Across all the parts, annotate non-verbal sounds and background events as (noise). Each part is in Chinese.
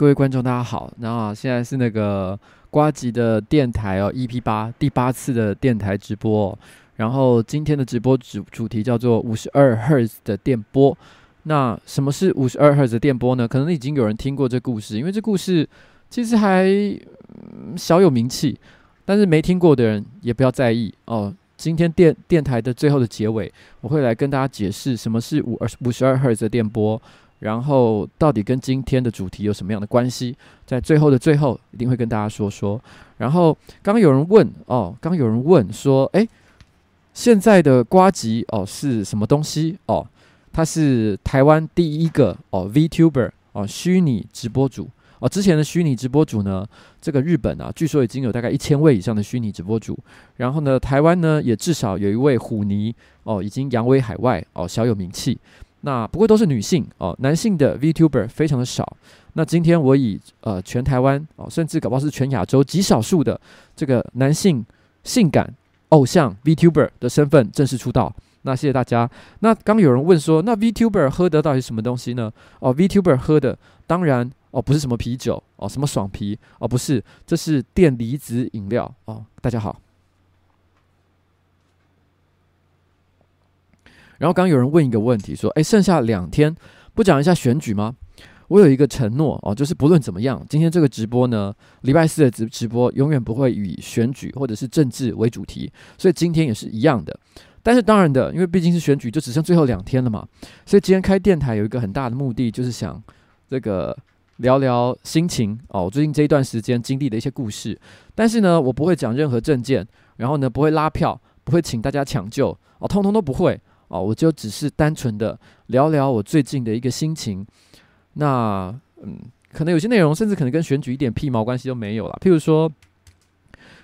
各位观众大家好，那现在是那个瓜吉的电台哦，EP 八第八次的电台直播，然后今天的直播主主题叫做五十二赫兹的电波。那什么是五十二赫兹的电波呢？可能已经有人听过这故事，因为这故事其实还、嗯、小有名气，但是没听过的人也不要在意哦。今天电电台的最后的结尾，我会来跟大家解释什么是五二五十二赫兹的电波。然后到底跟今天的主题有什么样的关系？在最后的最后，一定会跟大家说说。然后刚刚有人问哦，刚刚有人问说，哎，现在的瓜吉哦是什么东西哦？他是台湾第一个哦 VTuber 哦虚拟直播主哦。之前的虚拟直播主呢，这个日本啊，据说已经有大概一千位以上的虚拟直播主。然后呢，台湾呢也至少有一位虎尼哦，已经扬威海外哦，小有名气。那不过都是女性哦，男性的 VTuber 非常的少。那今天我以呃全台湾哦，甚至搞不好是全亚洲极少数的这个男性性感偶像 VTuber 的身份正式出道。那谢谢大家。那刚有人问说，那 VTuber 喝的到底是什么东西呢？哦，VTuber 喝的当然哦不是什么啤酒哦，什么爽啤哦，不是，这是电离子饮料哦。大家好。然后刚有人问一个问题，说：“诶，剩下两天不讲一下选举吗？”我有一个承诺哦，就是不论怎么样，今天这个直播呢，礼拜四的直直播永远不会以选举或者是政治为主题，所以今天也是一样的。但是当然的，因为毕竟是选举，就只剩最后两天了嘛，所以今天开电台有一个很大的目的，就是想这个聊聊心情哦，我最近这一段时间经历的一些故事。但是呢，我不会讲任何政见，然后呢，不会拉票，不会请大家抢救哦，通通都不会。哦，我就只是单纯的聊聊我最近的一个心情。那嗯，可能有些内容甚至可能跟选举一点屁毛关系都没有了。譬如说，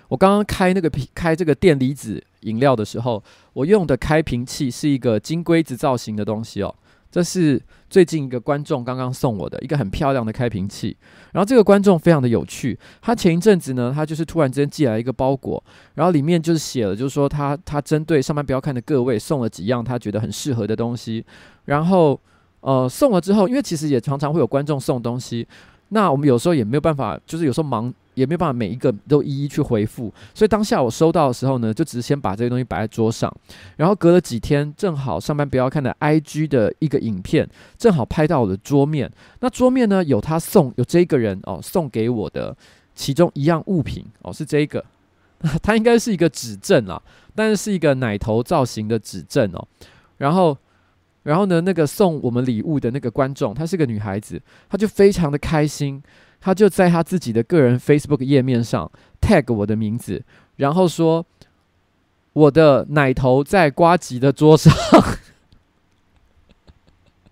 我刚刚开那个开这个电离子饮料的时候，我用的开瓶器是一个金龟子造型的东西哦。这是最近一个观众刚刚送我的一个很漂亮的开瓶器，然后这个观众非常的有趣，他前一阵子呢，他就是突然之间寄来一个包裹，然后里面就是写了，就是说他他针对上班不要看的各位送了几样他觉得很适合的东西，然后呃送了之后，因为其实也常常会有观众送东西，那我们有时候也没有办法，就是有时候忙。也没有办法每一个都一一去回复，所以当下我收到的时候呢，就只是先把这个东西摆在桌上，然后隔了几天，正好上班不要看的 IG 的一个影片，正好拍到我的桌面。那桌面呢，有他送有这个人哦送给我的其中一样物品哦，是这个，(laughs) 它应该是一个指针啊，但是是一个奶头造型的指针哦。然后，然后呢，那个送我们礼物的那个观众，她是个女孩子，她就非常的开心。她就在她自己的个人 Facebook 页面上 tag 我的名字，然后说我的奶头在瓜吉的桌上。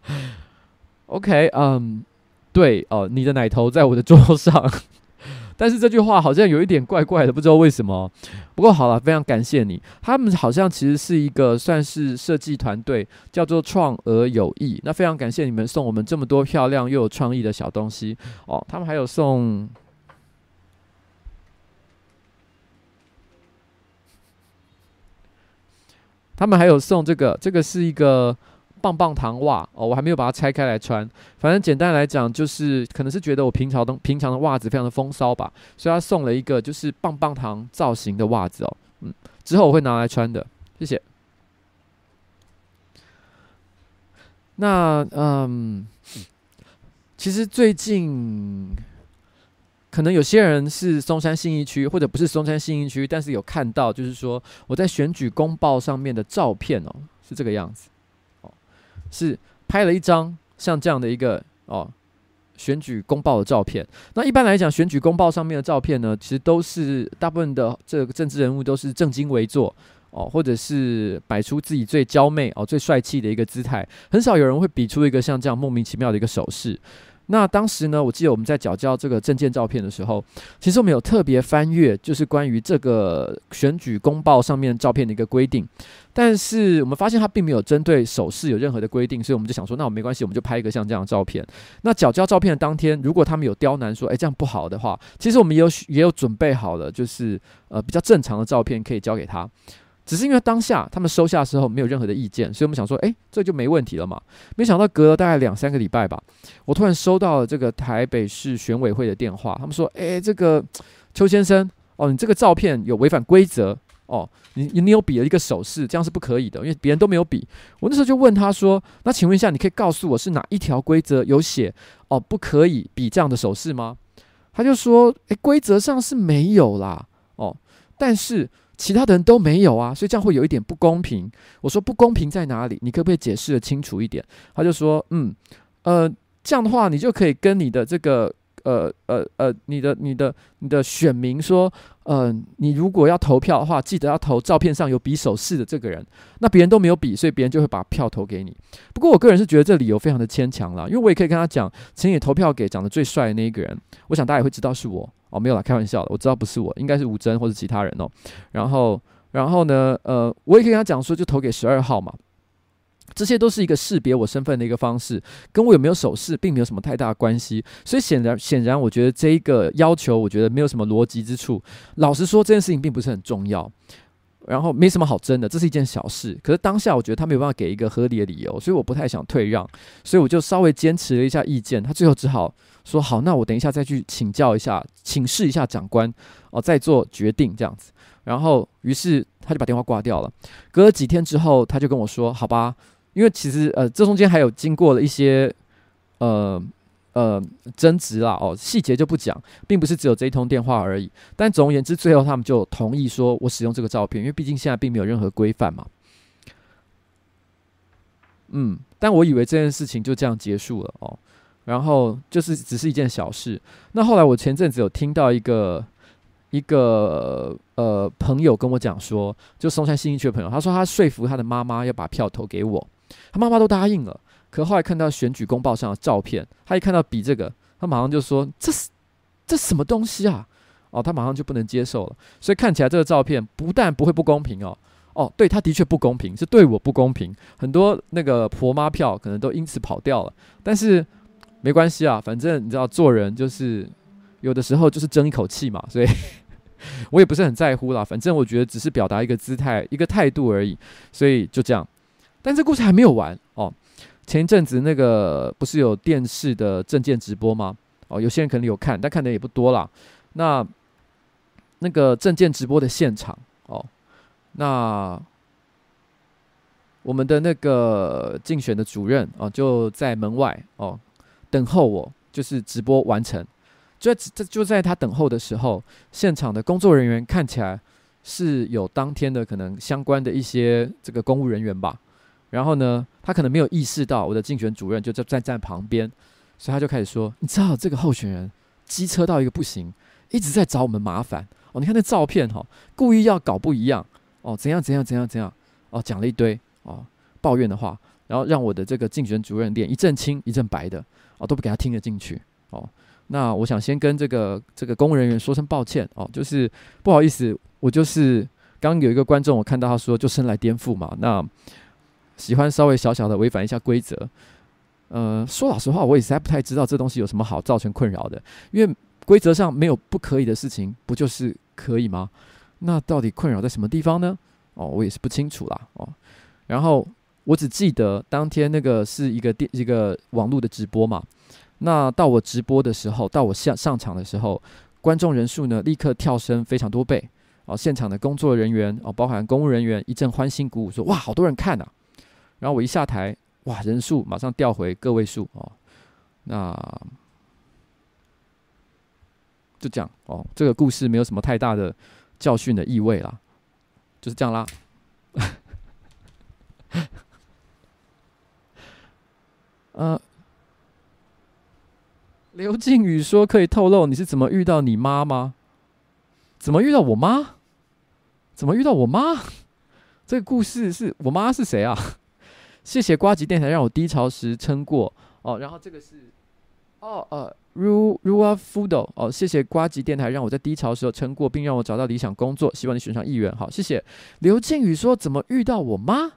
(laughs) OK，嗯、对哦，你的奶头在我的桌上。但是这句话好像有一点怪怪的，不知道为什么。不过好了，非常感谢你。他们好像其实是一个算是设计团队，叫做创而有意。那非常感谢你们送我们这么多漂亮又有创意的小东西哦。他们还有送，他们还有送这个，这个是一个。棒棒糖袜哦，我还没有把它拆开来穿。反正简单来讲，就是可能是觉得我平常的平常的袜子非常的风骚吧，所以他送了一个就是棒棒糖造型的袜子哦。嗯，之后我会拿来穿的，谢谢。那嗯，其实最近可能有些人是松山信义区，或者不是松山信义区，但是有看到就是说我在选举公报上面的照片哦，是这个样子。是拍了一张像这样的一个哦选举公报的照片。那一般来讲，选举公报上面的照片呢，其实都是大部分的这个政治人物都是正襟危坐哦，或者是摆出自己最娇媚哦、最帅气的一个姿态，很少有人会比出一个像这样莫名其妙的一个手势。那当时呢，我记得我们在缴交这个证件照片的时候，其实我们有特别翻阅，就是关于这个选举公报上面照片的一个规定。但是我们发现它并没有针对手势有任何的规定，所以我们就想说，那我没关系，我们就拍一个像这样的照片。那缴交照片的当天，如果他们有刁难说，诶，这样不好的话，其实我们也有也有准备好了，就是呃比较正常的照片可以交给他。只是因为当下他们收下的时候没有任何的意见，所以我们想说，诶，这就没问题了嘛。没想到隔了大概两三个礼拜吧，我突然收到了这个台北市选委会的电话，他们说，诶，这个邱先生，哦，你这个照片有违反规则，哦，你你有比了一个手势，这样是不可以的，因为别人都没有比。我那时候就问他说，那请问一下，你可以告诉我是哪一条规则有写，哦，不可以比这样的手势吗？他就说，诶，规则上是没有啦，哦，但是。其他的人都没有啊，所以这样会有一点不公平。我说不公平在哪里？你可不可以解释得清楚一点？他就说，嗯，呃，这样的话，你就可以跟你的这个，呃，呃，呃，你的、你的、你的选民说，呃，你如果要投票的话，记得要投照片上有比手势的这个人。那别人都没有比，所以别人就会把票投给你。不过我个人是觉得这理由非常的牵强了，因为我也可以跟他讲，请你投票给长得最帅的那一个人。我想大家也会知道是我。哦，没有啦，开玩笑的。我知道不是我，应该是吴征或者其他人哦。然后，然后呢，呃，我也可以跟他讲说，就投给十二号嘛。这些都是一个识别我身份的一个方式，跟我有没有手势并没有什么太大关系。所以显然，显然，我觉得这一个要求，我觉得没有什么逻辑之处。老实说，这件事情并不是很重要，然后没什么好争的，这是一件小事。可是当下，我觉得他没有办法给一个合理的理由，所以我不太想退让，所以我就稍微坚持了一下意见。他最后只好。说好，那我等一下再去请教一下，请示一下长官哦，再做决定这样子。然后，于是他就把电话挂掉了。隔了几天之后，他就跟我说：“好吧，因为其实呃，这中间还有经过了一些呃呃争执啦，哦，细节就不讲，并不是只有这一通电话而已。但总而言之，最后他们就同意说我使用这个照片，因为毕竟现在并没有任何规范嘛。嗯，但我以为这件事情就这样结束了哦。”然后就是只是一件小事。那后来我前阵子有听到一个一个呃朋友跟我讲说，就松山新一区的朋友，他说他说服他的妈妈要把票投给我，他妈妈都答应了。可后来看到选举公报上的照片，他一看到比这个，他马上就说这是这什么东西啊？哦，他马上就不能接受了。所以看起来这个照片不但不会不公平哦，哦，对他的确不公平，是对我不公平。很多那个婆妈票可能都因此跑掉了，但是。没关系啊，反正你知道做人就是有的时候就是争一口气嘛，所以 (laughs) 我也不是很在乎啦。反正我觉得只是表达一个姿态、一个态度而已，所以就这样。但这故事还没有完哦。前一阵子那个不是有电视的证件直播吗？哦，有些人可能有看，但看的也不多啦。那那个证件直播的现场哦，那我们的那个竞选的主任哦就在门外哦。等候我，就是直播完成，就在就在他等候的时候，现场的工作人员看起来是有当天的可能相关的一些这个公务人员吧。然后呢，他可能没有意识到我的竞选主任就在站在旁边，所以他就开始说：“你知道这个候选人机车到一个不行，一直在找我们麻烦哦。你看那照片哈、故意要搞不一样哦，怎样怎样怎样怎样哦，讲了一堆哦抱怨的话，然后让我的这个竞选主任脸一阵青一阵白的。”哦，都不给他听得进去哦。那我想先跟这个这个公务人员说声抱歉哦，就是不好意思，我就是刚有一个观众，我看到他说就生来颠覆嘛，那喜欢稍微小小的违反一下规则。呃，说老实话，我也实在不太知道这东西有什么好造成困扰的，因为规则上没有不可以的事情，不就是可以吗？那到底困扰在什么地方呢？哦，我也是不清楚啦哦。然后。我只记得当天那个是一个电一个网络的直播嘛，那到我直播的时候，到我下上场的时候，观众人数呢立刻跳升非常多倍哦，现场的工作人员哦，包含公务人员一阵欢欣鼓舞说哇，好多人看呐，然后我一下台哇，人数马上调回个位数哦，那就这样哦，这个故事没有什么太大的教训的意味啦，就是这样啦。(laughs) 呃，刘静宇说：“可以透露你是怎么遇到你妈吗？怎么遇到我妈？怎么遇到我妈？这个故事是我妈是谁啊？谢谢瓜吉电台让我低潮时撑过哦。然后这个是哦呃，Ru Rua Fudo 哦，谢谢瓜吉电台让我在低潮时候撑过，并让我找到理想工作。希望你选上议员。好，谢谢刘靖宇说：怎么遇到我妈？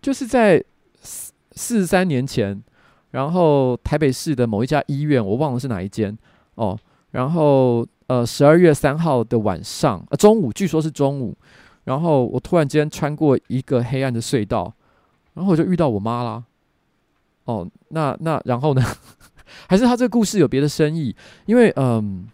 就是在。”四十三年前，然后台北市的某一家医院，我忘了是哪一间哦。然后呃十二月三号的晚上，呃中午，据说是中午，然后我突然间穿过一个黑暗的隧道，然后我就遇到我妈啦。哦，那那然后呢？(laughs) 还是他这个故事有别的深意？因为嗯，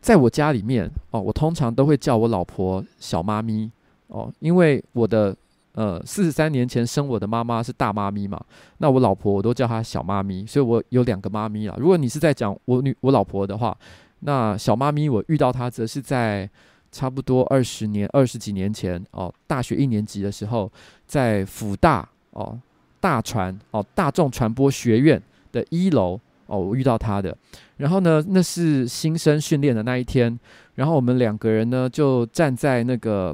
在我家里面哦，我通常都会叫我老婆小妈咪哦，因为我的呃四十三年前生我的妈妈是大妈咪嘛，那我老婆我都叫她小妈咪，所以我有两个妈咪啊。如果你是在讲我女我老婆的话，那小妈咪我遇到她则是在差不多二十年二十几年前哦，大学一年级的时候，在辅大哦大传哦大众传播学院。的一楼哦，我遇到他的，然后呢，那是新生训练的那一天，然后我们两个人呢就站在那个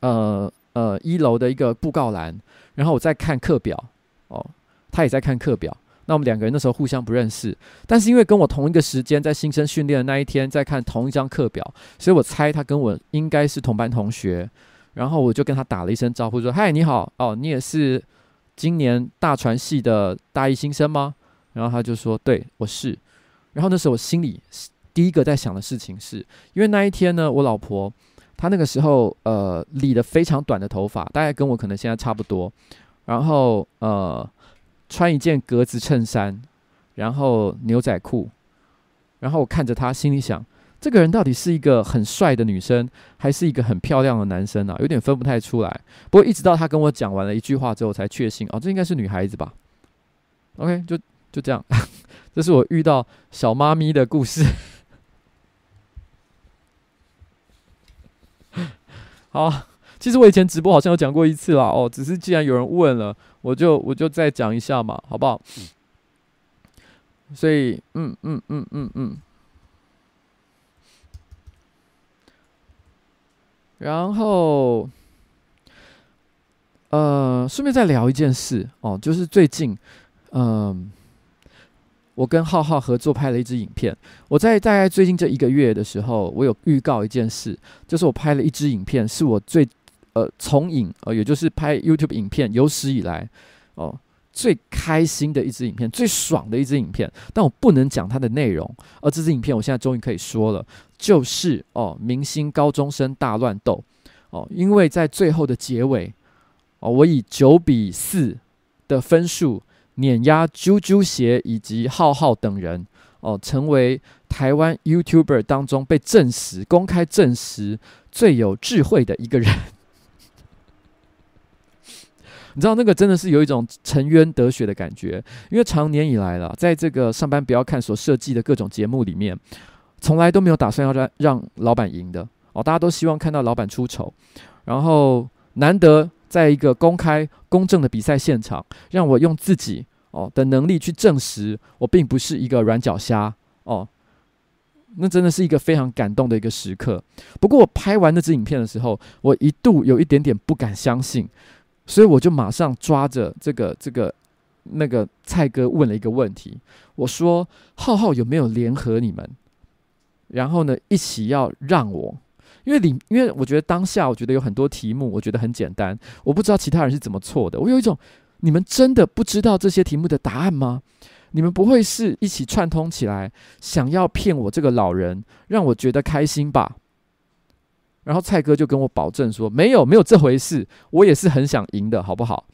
呃呃一楼的一个布告栏，然后我在看课表哦，他也在看课表，那我们两个人那时候互相不认识，但是因为跟我同一个时间在新生训练的那一天在看同一张课表，所以我猜他跟我应该是同班同学，然后我就跟他打了一声招呼说：“嗨，你好哦，你也是。”今年大传系的大一新生吗？然后他就说：“对，我是。”然后那时候我心里第一个在想的事情是，因为那一天呢，我老婆她那个时候呃理了非常短的头发，大概跟我可能现在差不多。然后呃穿一件格子衬衫，然后牛仔裤。然后我看着她，心里想。这个人到底是一个很帅的女生，还是一个很漂亮的男生啊？有点分不太出来。不过一直到他跟我讲完了一句话之后，才确信哦，这应该是女孩子吧。OK，就就这样，(laughs) 这是我遇到小妈咪的故事。(laughs) 好，其实我以前直播好像有讲过一次啦。哦，只是既然有人问了，我就我就再讲一下嘛，好不好？所以，嗯嗯嗯嗯嗯。然后，呃，顺便再聊一件事哦，就是最近，嗯、我跟浩浩合作拍了一支影片。我在大概最近这一个月的时候，我有预告一件事，就是我拍了一支影片，是我最呃从影呃，也就是拍 YouTube 影片有史以来哦。最开心的一支影片，最爽的一支影片，但我不能讲它的内容。而这支影片，我现在终于可以说了，就是哦，明星高中生大乱斗哦，因为在最后的结尾哦，我以九比四的分数碾压啾啾鞋以及浩浩等人哦，成为台湾 YouTuber 当中被证实、公开证实最有智慧的一个人。你知道那个真的是有一种沉冤得雪的感觉，因为长年以来了，在这个上班不要看所设计的各种节目里面，从来都没有打算要让让老板赢的哦，大家都希望看到老板出丑，然后难得在一个公开公正的比赛现场，让我用自己哦的能力去证实我并不是一个软脚虾哦，那真的是一个非常感动的一个时刻。不过我拍完那支影片的时候，我一度有一点点不敢相信。所以我就马上抓着这个这个那个蔡哥问了一个问题，我说：“浩浩有没有联合你们？然后呢，一起要让我，因为你因为我觉得当下我觉得有很多题目，我觉得很简单，我不知道其他人是怎么错的。我有一种，你们真的不知道这些题目的答案吗？你们不会是一起串通起来，想要骗我这个老人，让我觉得开心吧？”然后蔡哥就跟我保证说：“没有，没有这回事。我也是很想赢的，好不好？”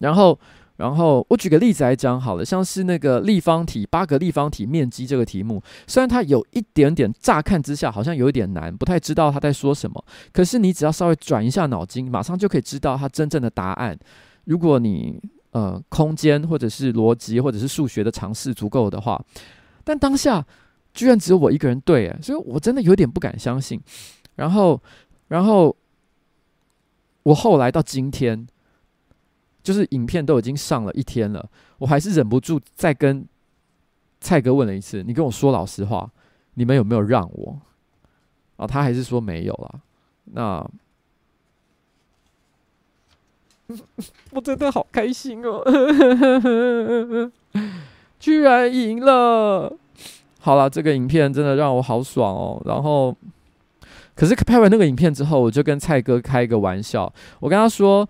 然后，然后我举个例子来讲好了，像是那个立方体八个立方体面积这个题目，虽然它有一点点乍看之下好像有一点难，不太知道他在说什么，可是你只要稍微转一下脑筋，马上就可以知道它真正的答案。如果你呃空间或者是逻辑或者是数学的常识足够的话，但当下居然只有我一个人对，所以我真的有点不敢相信。然后，然后我后来到今天，就是影片都已经上了一天了，我还是忍不住再跟蔡哥问了一次：“你跟我说老实话，你们有没有让我？”啊，他还是说没有了。那 (laughs) 我真的好开心哦，(laughs) 居然赢了！好了，这个影片真的让我好爽哦。然后。可是拍完那个影片之后，我就跟蔡哥开一个玩笑，我跟他说，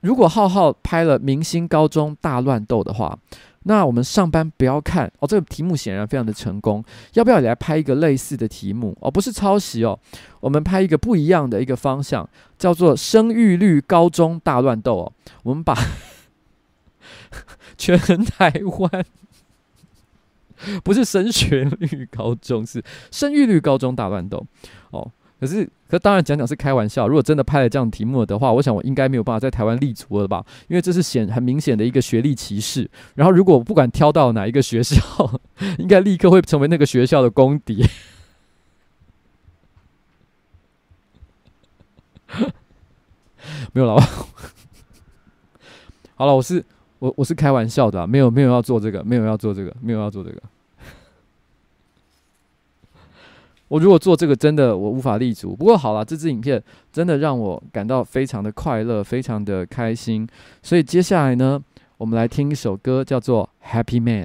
如果浩浩拍了《明星高中大乱斗》的话，那我们上班不要看哦，这个题目显然非常的成功。要不要也来拍一个类似的题目哦？不是抄袭哦，我们拍一个不一样的一个方向，叫做生育率高中大乱斗哦。我们把 (laughs) 全台湾 (laughs) 不是升学率高中，是生育率高中大乱斗哦。可是，可当然讲讲是开玩笑。如果真的拍了这样题目的话，我想我应该没有办法在台湾立足了吧？因为这是显很明显的一个学历歧视。然后，如果我不管挑到哪一个学校，(laughs) 应该立刻会成为那个学校的公敌。(laughs) 没有了，(laughs) 好了，我是我我是开玩笑的，没有没有要做这个，没有要做这个，没有要做这个。我如果做这个，真的我无法立足。不过好了，这支影片真的让我感到非常的快乐，非常的开心。所以接下来呢，我们来听一首歌，叫做《Happy Man》。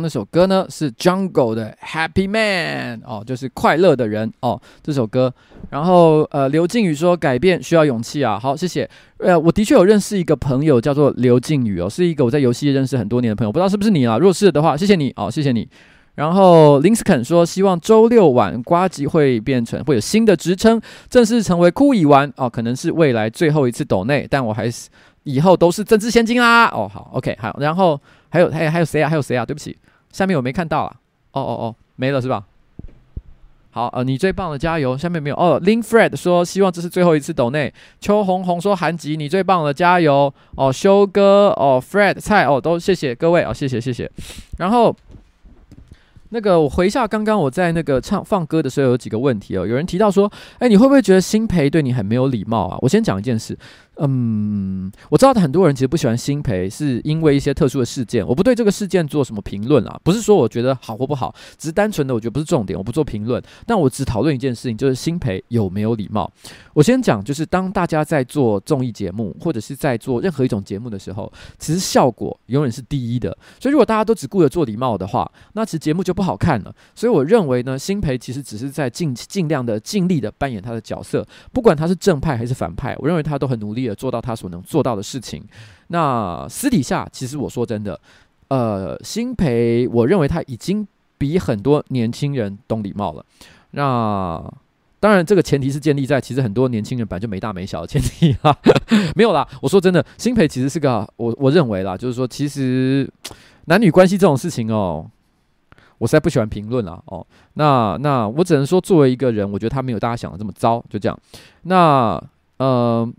那首歌呢是 Jungle 的 Happy Man 哦，就是快乐的人哦，这首歌。然后呃，刘靖宇说改变需要勇气啊，好，谢谢。呃，我的确有认识一个朋友叫做刘靖宇哦，是一个我在游戏认识很多年的朋友，不知道是不是你啊？如果是的话，谢谢你哦，谢谢你。然后林斯肯说希望周六晚呱吉会变成会有新的职称，正式成为酷乙玩哦，可能是未来最后一次抖内，但我还是以后都是政治献金啦。哦，好，OK，好，然后。还有还有还有谁啊？还有谁啊？对不起，下面我没看到啊。哦哦哦，没了是吧？好，呃，你最棒了，加油！下面没有哦。Lin Fred 说希望这是最后一次抖内。邱红红说韩吉你最棒了，加油！哦，修哥哦，Fred 蔡哦，都谢谢各位哦，谢谢谢谢。然后那个我回一下刚刚我在那个唱放歌的时候有几个问题哦，有人提到说，哎，你会不会觉得新培对你很没有礼貌啊？我先讲一件事。嗯，我知道很多人其实不喜欢新培，是因为一些特殊的事件。我不对这个事件做什么评论啊，不是说我觉得好或不好，只是单纯的我觉得不是重点，我不做评论。但我只讨论一件事情，就是新培有没有礼貌。我先讲，就是当大家在做综艺节目或者是在做任何一种节目的时候，其实效果永远是第一的。所以如果大家都只顾着做礼貌的话，那其实节目就不好看了。所以我认为呢，新培其实只是在尽尽量的尽力的扮演他的角色，不管他是正派还是反派，我认为他都很努力。做到他所能做到的事情。那私底下，其实我说真的，呃，新培，我认为他已经比很多年轻人懂礼貌了。那当然，这个前提是建立在其实很多年轻人本来就没大没小的前提哈，(laughs) 没有啦。我说真的，新培其实是个我我认为啦，就是说，其实男女关系这种事情哦，我实在不喜欢评论了。哦。那那我只能说，作为一个人，我觉得他没有大家想的这么糟，就这样。那呃。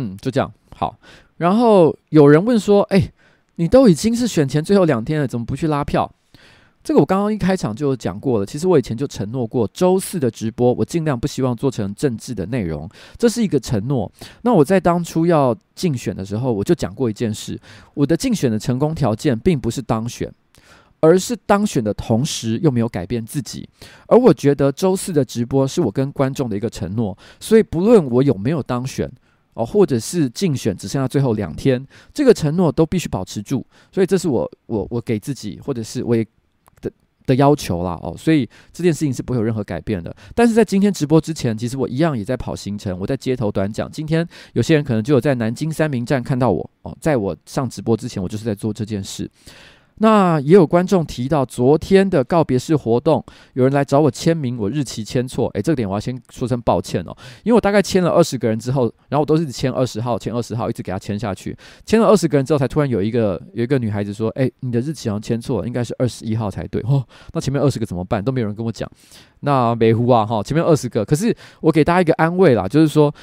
嗯，就这样好。然后有人问说：“哎，你都已经是选前最后两天了，怎么不去拉票？”这个我刚刚一开场就讲过了。其实我以前就承诺过，周四的直播我尽量不希望做成政治的内容，这是一个承诺。那我在当初要竞选的时候，我就讲过一件事：我的竞选的成功条件并不是当选，而是当选的同时又没有改变自己。而我觉得周四的直播是我跟观众的一个承诺，所以不论我有没有当选。哦，或者是竞选只剩下最后两天，这个承诺都必须保持住，所以这是我我我给自己，或者是我也的的要求啦。哦，所以这件事情是不会有任何改变的。但是在今天直播之前，其实我一样也在跑行程，我在街头短讲。今天有些人可能就有在南京三民站看到我哦，在我上直播之前，我就是在做这件事。那也有观众提到昨天的告别式活动，有人来找我签名，我日期签错，诶，这个点我要先说声抱歉哦，因为我大概签了二十个人之后，然后我都是签二十号，签二十号，一直给他签下去，签了二十个人之后，才突然有一个有一个女孩子说，诶，你的日期好像签错了，应该是二十一号才对。哦，那前面二十个怎么办？都没有人跟我讲，那没胡啊哈，前面二十个，可是我给大家一个安慰啦，就是说，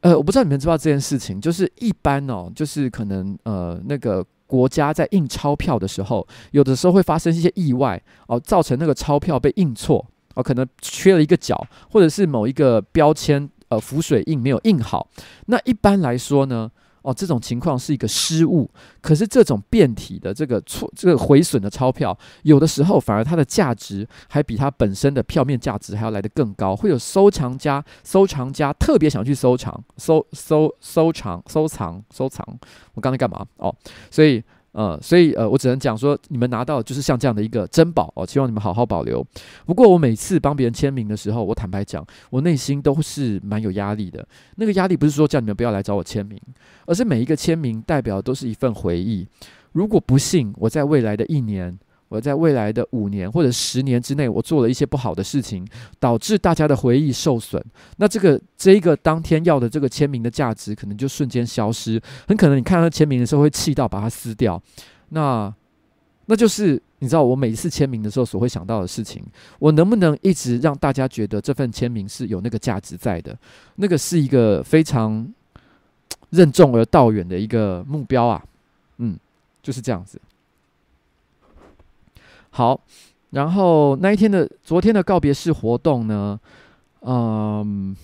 呃，我不知道你们知不知道这件事情，就是一般哦，就是可能呃那个。国家在印钞票的时候，有的时候会发生一些意外哦，造成那个钞票被印错哦，可能缺了一个角，或者是某一个标签呃浮水印没有印好。那一般来说呢，哦，这种情况是一个失误，可是这种变体的这个错，这个毁损的钞票，有的时候反而它的价值还比它本身的票面价值还要来得更高，会有收藏家、收藏家特别想去收藏、收收收藏、收藏、收藏。我刚才干嘛？哦，所以。呃，所以呃，我只能讲说，你们拿到就是像这样的一个珍宝哦，希望你们好好保留。不过我每次帮别人签名的时候，我坦白讲，我内心都是蛮有压力的。那个压力不是说叫你们不要来找我签名，而是每一个签名代表都是一份回忆。如果不幸我在未来的一年，我在未来的五年或者十年之内，我做了一些不好的事情，导致大家的回忆受损，那这个这一个当天要的这个签名的价值，可能就瞬间消失。很可能你看到签名的时候会气到把它撕掉。那那就是你知道我每一次签名的时候所会想到的事情。我能不能一直让大家觉得这份签名是有那个价值在的？那个是一个非常任重而道远的一个目标啊。嗯，就是这样子。好，然后那一天的昨天的告别式活动呢，嗯，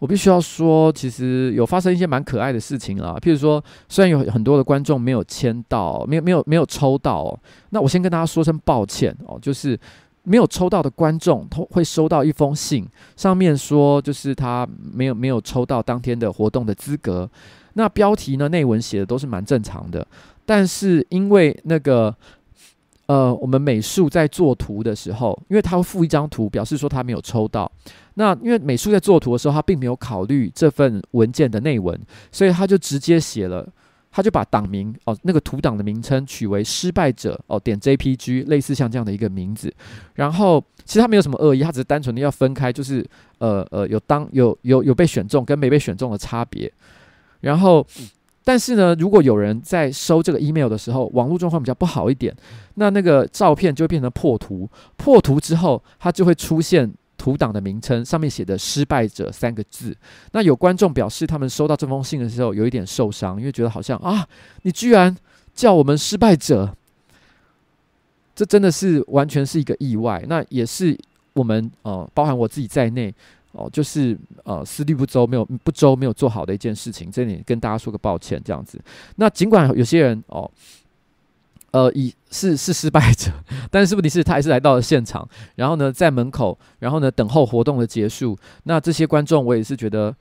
我必须要说，其实有发生一些蛮可爱的事情啊。譬如说，虽然有很多的观众没有签到，没有没有没有抽到哦，那我先跟大家说声抱歉哦，就是没有抽到的观众，他会收到一封信，上面说就是他没有没有抽到当天的活动的资格。那标题呢，内文写的都是蛮正常的，但是因为那个。呃，我们美术在做图的时候，因为他会附一张图，表示说他没有抽到。那因为美术在做图的时候，他并没有考虑这份文件的内文，所以他就直接写了，他就把档名哦，那个图档的名称取为“失败者”哦，点 JPG，类似像这样的一个名字。然后其实他没有什么恶意，他只是单纯的要分开，就是呃呃，有当有有有被选中跟没被选中的差别。然后。但是呢，如果有人在收这个 email 的时候，网络状况比较不好一点，那那个照片就会变成破图。破图之后，它就会出现图档的名称，上面写的“失败者”三个字。那有观众表示，他们收到这封信的时候有一点受伤，因为觉得好像啊，你居然叫我们失败者，这真的是完全是一个意外。那也是我们呃，包含我自己在内哦，就是呃，思虑不周，没有不周，没有做好的一件事情。这里跟大家说个抱歉，这样子。那尽管有些人哦。呃，以是是失败者，但是问题是，他还是来到了现场，然后呢，在门口，然后呢，等候活动的结束。那这些观众，我也是觉得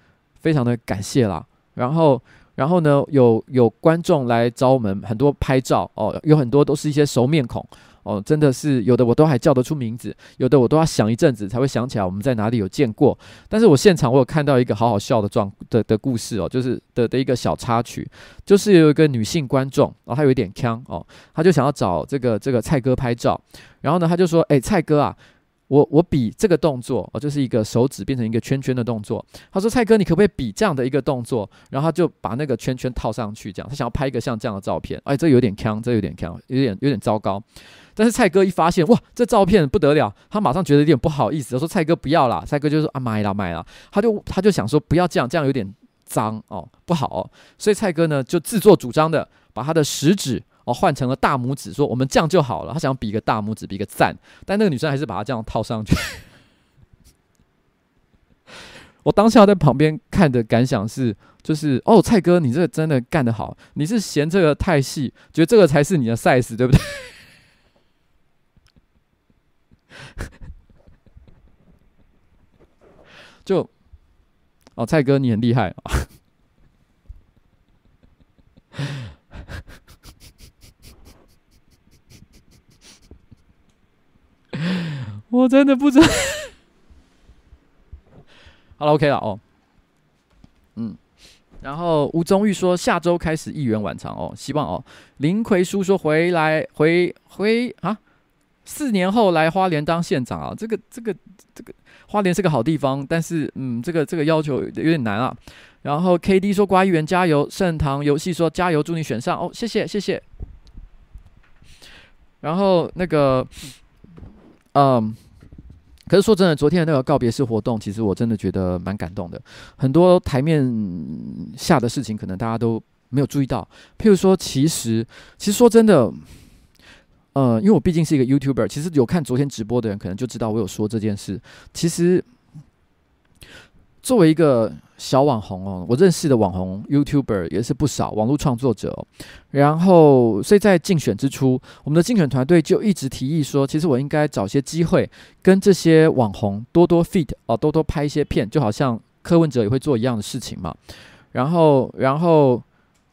非常的感谢啦。然后，然后呢，有有观众来找我们很多拍照哦，有很多都是一些熟面孔。哦，真的是有的我都还叫得出名字，有的我都要想一阵子才会想起来我们在哪里有见过。但是我现场我有看到一个好好笑的状的的故事哦，就是的的一个小插曲，就是有一个女性观众，然后她有一点腔哦，她就想要找这个这个蔡哥拍照，然后呢，她就说：“哎，蔡哥啊。”我我比这个动作哦，就是一个手指变成一个圈圈的动作。他说：“蔡哥，你可不可以比这样的一个动作？”然后他就把那个圈圈套上去，这样他想要拍一个像这样的照片。哎，这有点坑，这有点坑，有点有点糟糕。但是蔡哥一发现，哇，这照片不得了，他马上觉得有点不好意思，他说：“蔡哥不要啦。”蔡哥就说：“啊，买啦买啦。”他就他就想说：“不要这样，这样有点脏哦，不好。”所以蔡哥呢就自作主张的把他的食指。哦，换成了大拇指，说我们这样就好了。他想比个大拇指，比个赞，但那个女生还是把他这样套上去。我当下在旁边看的感想是，就是哦，蔡哥，你这个真的干得好，你是嫌这个太细，觉得这个才是你的 size，对不对？(laughs) 就哦，蔡哥你很厉害。我真的不知道。(laughs) 好了，OK 了哦。嗯，然后吴宗玉说下周开始议员晚场哦，希望哦。林奎书说回来回回啊，四年后来花莲当县长啊，这个这个这个花莲是个好地方，但是嗯，这个这个要求有点难啊。然后 KD 说瓜议员加油，盛唐游戏说加油，祝你选上哦，谢谢谢谢。然后那个。嗯可是说真的，昨天的那个告别式活动，其实我真的觉得蛮感动的。很多台面下的事情，可能大家都没有注意到。譬如说，其实，其实说真的，呃，因为我毕竟是一个 YouTuber，其实有看昨天直播的人，可能就知道我有说这件事。其实，作为一个。小网红哦，我认识的网红 YouTuber 也是不少，网络创作者。然后，所以在竞选之初，我们的竞选团队就一直提议说，其实我应该找些机会跟这些网红多多 feed 哦，多多拍一些片，就好像柯文哲也会做一样的事情嘛。然后，然后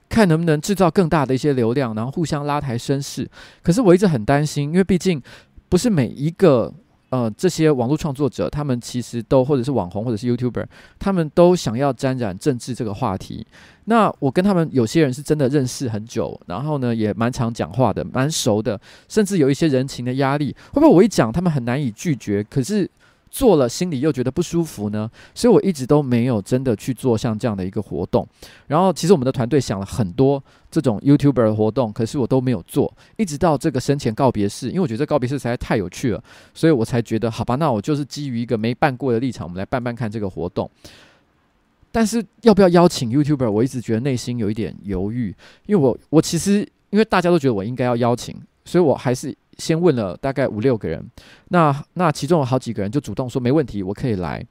看能不能制造更大的一些流量，然后互相拉抬声势。可是我一直很担心，因为毕竟不是每一个。呃，这些网络创作者，他们其实都或者是网红，或者是 YouTuber，他们都想要沾染政治这个话题。那我跟他们有些人是真的认识很久，然后呢也蛮常讲话的，蛮熟的，甚至有一些人情的压力。会不会我一讲，他们很难以拒绝？可是。做了心里又觉得不舒服呢，所以我一直都没有真的去做像这样的一个活动。然后其实我们的团队想了很多这种 YouTuber 的活动，可是我都没有做。一直到这个生前告别式，因为我觉得告别式实在太有趣了，所以我才觉得好吧，那我就是基于一个没办过的立场，我们来办办看这个活动。但是要不要邀请 YouTuber，我一直觉得内心有一点犹豫，因为我我其实因为大家都觉得我应该要邀请，所以我还是。先问了大概五六个人，那那其中有好几个人就主动说没问题，我可以来。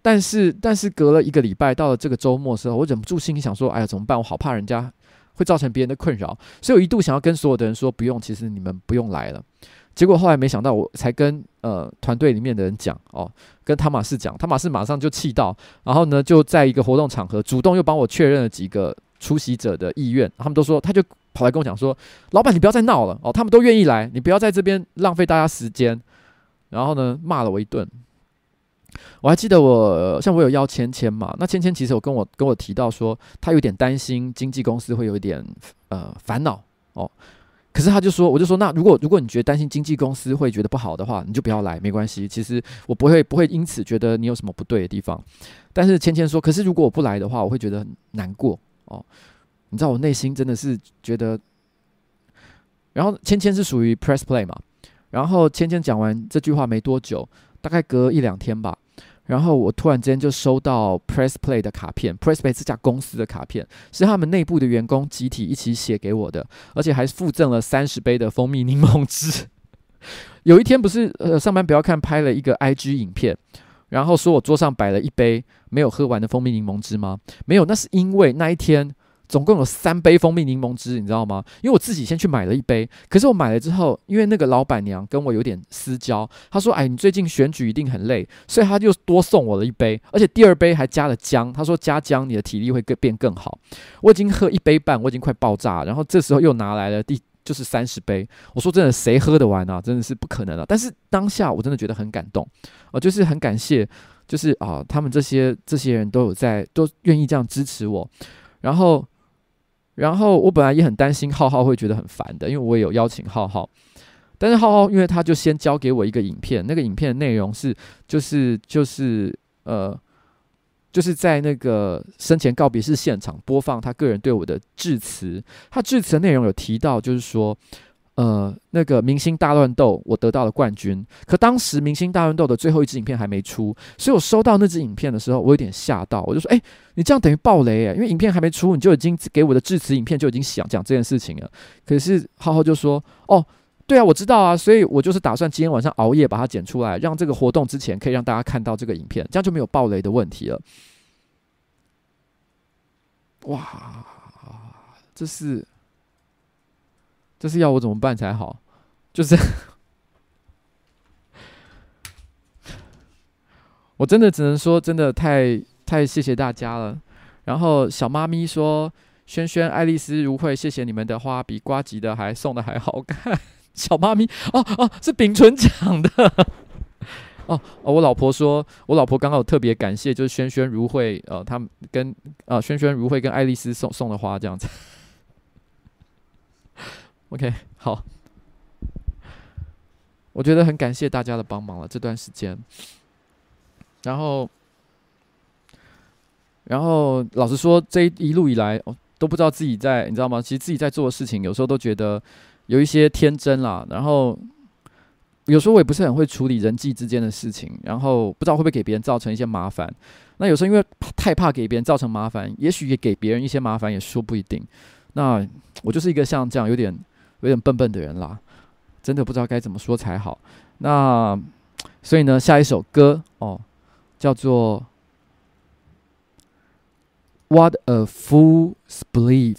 但是但是隔了一个礼拜，到了这个周末的时候，我忍不住心里想说，哎呀怎么办？我好怕人家会造成别人的困扰，所以我一度想要跟所有的人说不用，其实你们不用来了。结果后来没想到，我才跟呃团队里面的人讲哦，跟汤马士讲，汤马士马上就气到，然后呢就在一个活动场合主动又帮我确认了几个出席者的意愿，他们都说他就。跑来跟我讲说：“老板，你不要再闹了哦，他们都愿意来，你不要在这边浪费大家时间。”然后呢，骂了我一顿。我还记得我像我有邀芊芊嘛，那芊芊其实有跟我跟我提到说，他有点担心经纪公司会有一点呃烦恼哦。可是他就说，我就说，那如果如果你觉得担心经纪公司会觉得不好的话，你就不要来，没关系。其实我不会不会因此觉得你有什么不对的地方。但是芊芊说，可是如果我不来的话，我会觉得很难过哦。你知道我内心真的是觉得，然后芊芊是属于 press play 嘛，然后芊芊讲完这句话没多久，大概隔一两天吧，然后我突然间就收到 press play 的卡片，press play 这家公司的卡片是他们内部的员工集体一起写给我的，而且还附赠了三十杯的蜂蜜柠檬汁。(laughs) 有一天不是呃上班不要看拍了一个 IG 影片，然后说我桌上摆了一杯没有喝完的蜂蜜柠檬汁吗？没有，那是因为那一天。总共有三杯蜂蜜柠檬汁，你知道吗？因为我自己先去买了一杯，可是我买了之后，因为那个老板娘跟我有点私交，她说：“哎，你最近选举一定很累，所以她就多送我了一杯，而且第二杯还加了姜。她说加姜你的体力会更变更好。”我已经喝一杯半，我已经快爆炸了，然后这时候又拿来了第就是三十杯。我说真的，谁喝得完啊？真的是不可能啊！但是当下我真的觉得很感动，我就是很感谢，就是啊，他们这些这些人都有在，都愿意这样支持我，然后。然后我本来也很担心浩浩会觉得很烦的，因为我也有邀请浩浩，但是浩浩因为他就先交给我一个影片，那个影片的内容是就是就是呃就是在那个生前告别式现场播放他个人对我的致辞，他致辞的内容有提到就是说。呃，那个明星大乱斗，我得到了冠军。可当时明星大乱斗的最后一支影片还没出，所以我收到那支影片的时候，我有点吓到。我就说：“哎，你这样等于爆雷诶，因为影片还没出，你就已经给我的致辞影片就已经想讲这件事情了。”可是浩浩就说：“哦，对啊，我知道啊，所以我就是打算今天晚上熬夜把它剪出来，让这个活动之前可以让大家看到这个影片，这样就没有爆雷的问题了。”哇，这是。这是要我怎么办才好？就是我真的只能说，真的太太谢谢大家了。然后小妈咪说：“轩轩、爱丽丝、如慧，谢谢你们的花，比呱吉的还送的还好看。” (laughs) 小妈咪，哦哦，是秉纯讲的。(laughs) 哦哦，我老婆说，我老婆刚好特别感谢，就是轩轩、如慧，呃，他们跟呃轩轩、如慧跟爱丽丝送送的花这样子。(laughs) OK，好，我觉得很感谢大家的帮忙了这段时间。然后，然后老实说，这一路以来，哦，都不知道自己在，你知道吗？其实自己在做的事情，有时候都觉得有一些天真啦。然后，有时候我也不是很会处理人际之间的事情，然后不知道会不会给别人造成一些麻烦。那有时候因为太怕给别人造成麻烦，也许也给别人一些麻烦，也说不一定。那我就是一个像这样有点。有点笨笨的人啦，真的不知道该怎么说才好。那所以呢，下一首歌哦，叫做《What a Fool Believes》。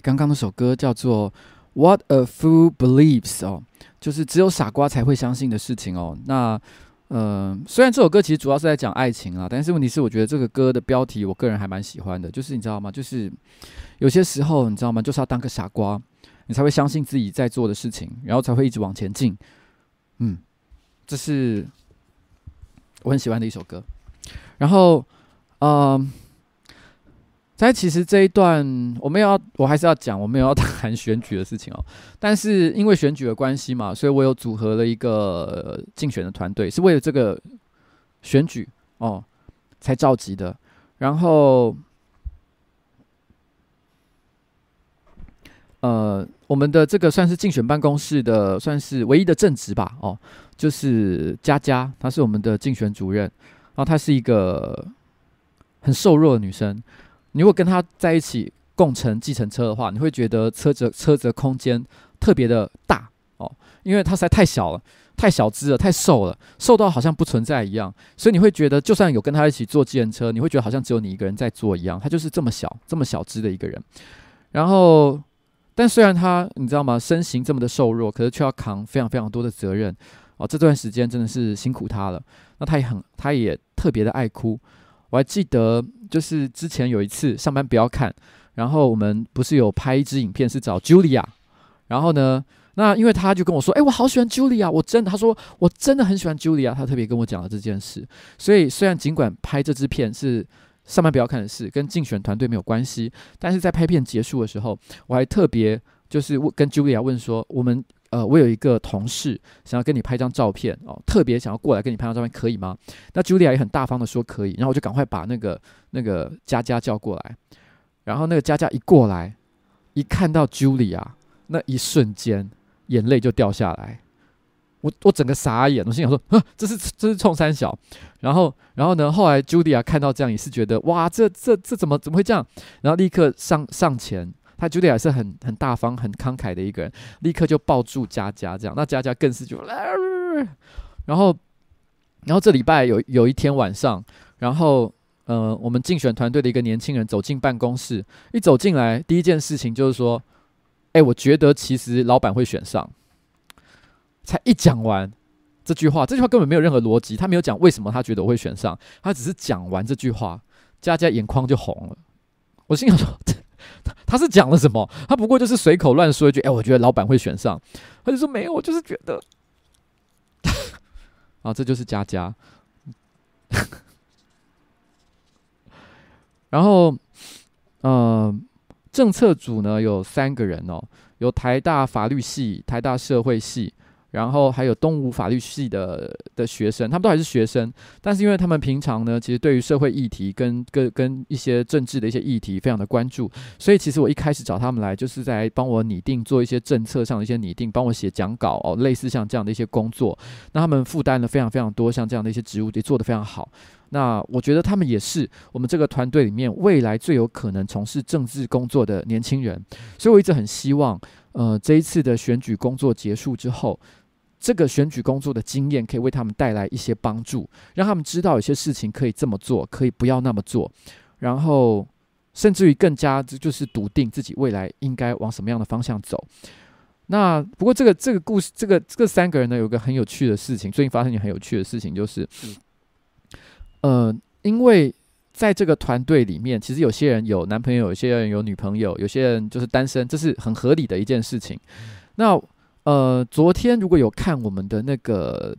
刚刚那首歌叫做《What a Fool Believes》哦，就是只有傻瓜才会相信的事情哦。那，嗯、呃，虽然这首歌其实主要是在讲爱情啊，但是问题是，我觉得这个歌的标题我个人还蛮喜欢的，就是你知道吗？就是有些时候你知道吗？就是要当个傻瓜，你才会相信自己在做的事情，然后才会一直往前进。嗯，这是我很喜欢的一首歌。然后，嗯、但其实这一段我们要，我还是要讲，我们要谈选举的事情哦。但是因为选举的关系嘛，所以我有组合了一个竞选的团队，是为了这个选举哦才召集的。然后，呃，我们的这个算是竞选办公室的，算是唯一的正职吧，哦，就是佳佳，她是我们的竞选主任，然后她是一个很瘦弱的女生。你如果跟他在一起共乘计程车的话，你会觉得车子车子的空间特别的大哦，因为他实在太小了，太小只了，太瘦了，瘦到好像不存在一样。所以你会觉得，就算有跟他一起坐计程车，你会觉得好像只有你一个人在坐一样。他就是这么小，这么小只的一个人。然后，但虽然他你知道吗，身形这么的瘦弱，可是却要扛非常非常多的责任哦。这段时间真的是辛苦他了。那他也很，他也特别的爱哭。我还记得，就是之前有一次上班不要看，然后我们不是有拍一支影片是找 Julia，然后呢，那因为他就跟我说，哎，我好喜欢 Julia，我真的，他说我真的很喜欢 Julia，他特别跟我讲了这件事。所以虽然尽管拍这支片是上班不要看的事，跟竞选团队没有关系，但是在拍片结束的时候，我还特别就是问跟 Julia 问说，我们。呃，我有一个同事想要跟你拍张照片哦，特别想要过来跟你拍张照片，可以吗？那 Julia 也很大方的说可以，然后我就赶快把那个那个佳佳叫过来，然后那个佳佳一过来，一看到 Julia，那一瞬间眼泪就掉下来，我我整个傻眼，我心想说，呵，这是这是冲三小，然后然后呢，后来 Julia 看到这样也是觉得，哇，这这这怎么怎么会这样？然后立刻上上前。他觉得也是很很大方、很慷慨的一个人，立刻就抱住佳佳这样，那佳佳更是就，然后，然后这礼拜有有一天晚上，然后呃，我们竞选团队的一个年轻人走进办公室，一走进来，第一件事情就是说，哎，我觉得其实老板会选上。才一讲完这句话，这句话根本没有任何逻辑，他没有讲为什么他觉得我会选上，他只是讲完这句话，佳佳眼眶就红了。我心想说。(laughs) 他他是讲了什么？他不过就是随口乱说一句：“哎，我觉得老板会选上。”他就说：“没有，我就是觉得。(laughs) ”啊，这就是佳佳。(laughs) 然后，嗯、呃，政策组呢有三个人哦，有台大法律系、台大社会系。然后还有东吴法律系的的学生，他们都还是学生，但是因为他们平常呢，其实对于社会议题跟跟跟一些政治的一些议题非常的关注，所以其实我一开始找他们来，就是在帮我拟定做一些政策上的一些拟定，帮我写讲稿哦，类似像这样的一些工作。那他们负担了非常非常多，像这样的一些职务也做得非常好。那我觉得他们也是我们这个团队里面未来最有可能从事政治工作的年轻人，所以我一直很希望，呃，这一次的选举工作结束之后。这个选举工作的经验可以为他们带来一些帮助，让他们知道有些事情可以这么做，可以不要那么做，然后甚至于更加就是笃定自己未来应该往什么样的方向走。那不过这个这个故事，这个这个三个人呢，有个很有趣的事情，最近发生一件很有趣的事情，就是，呃，因为在这个团队里面，其实有些人有男朋友，有些人有女朋友，有些人就是单身，这是很合理的一件事情。那呃，昨天如果有看我们的那个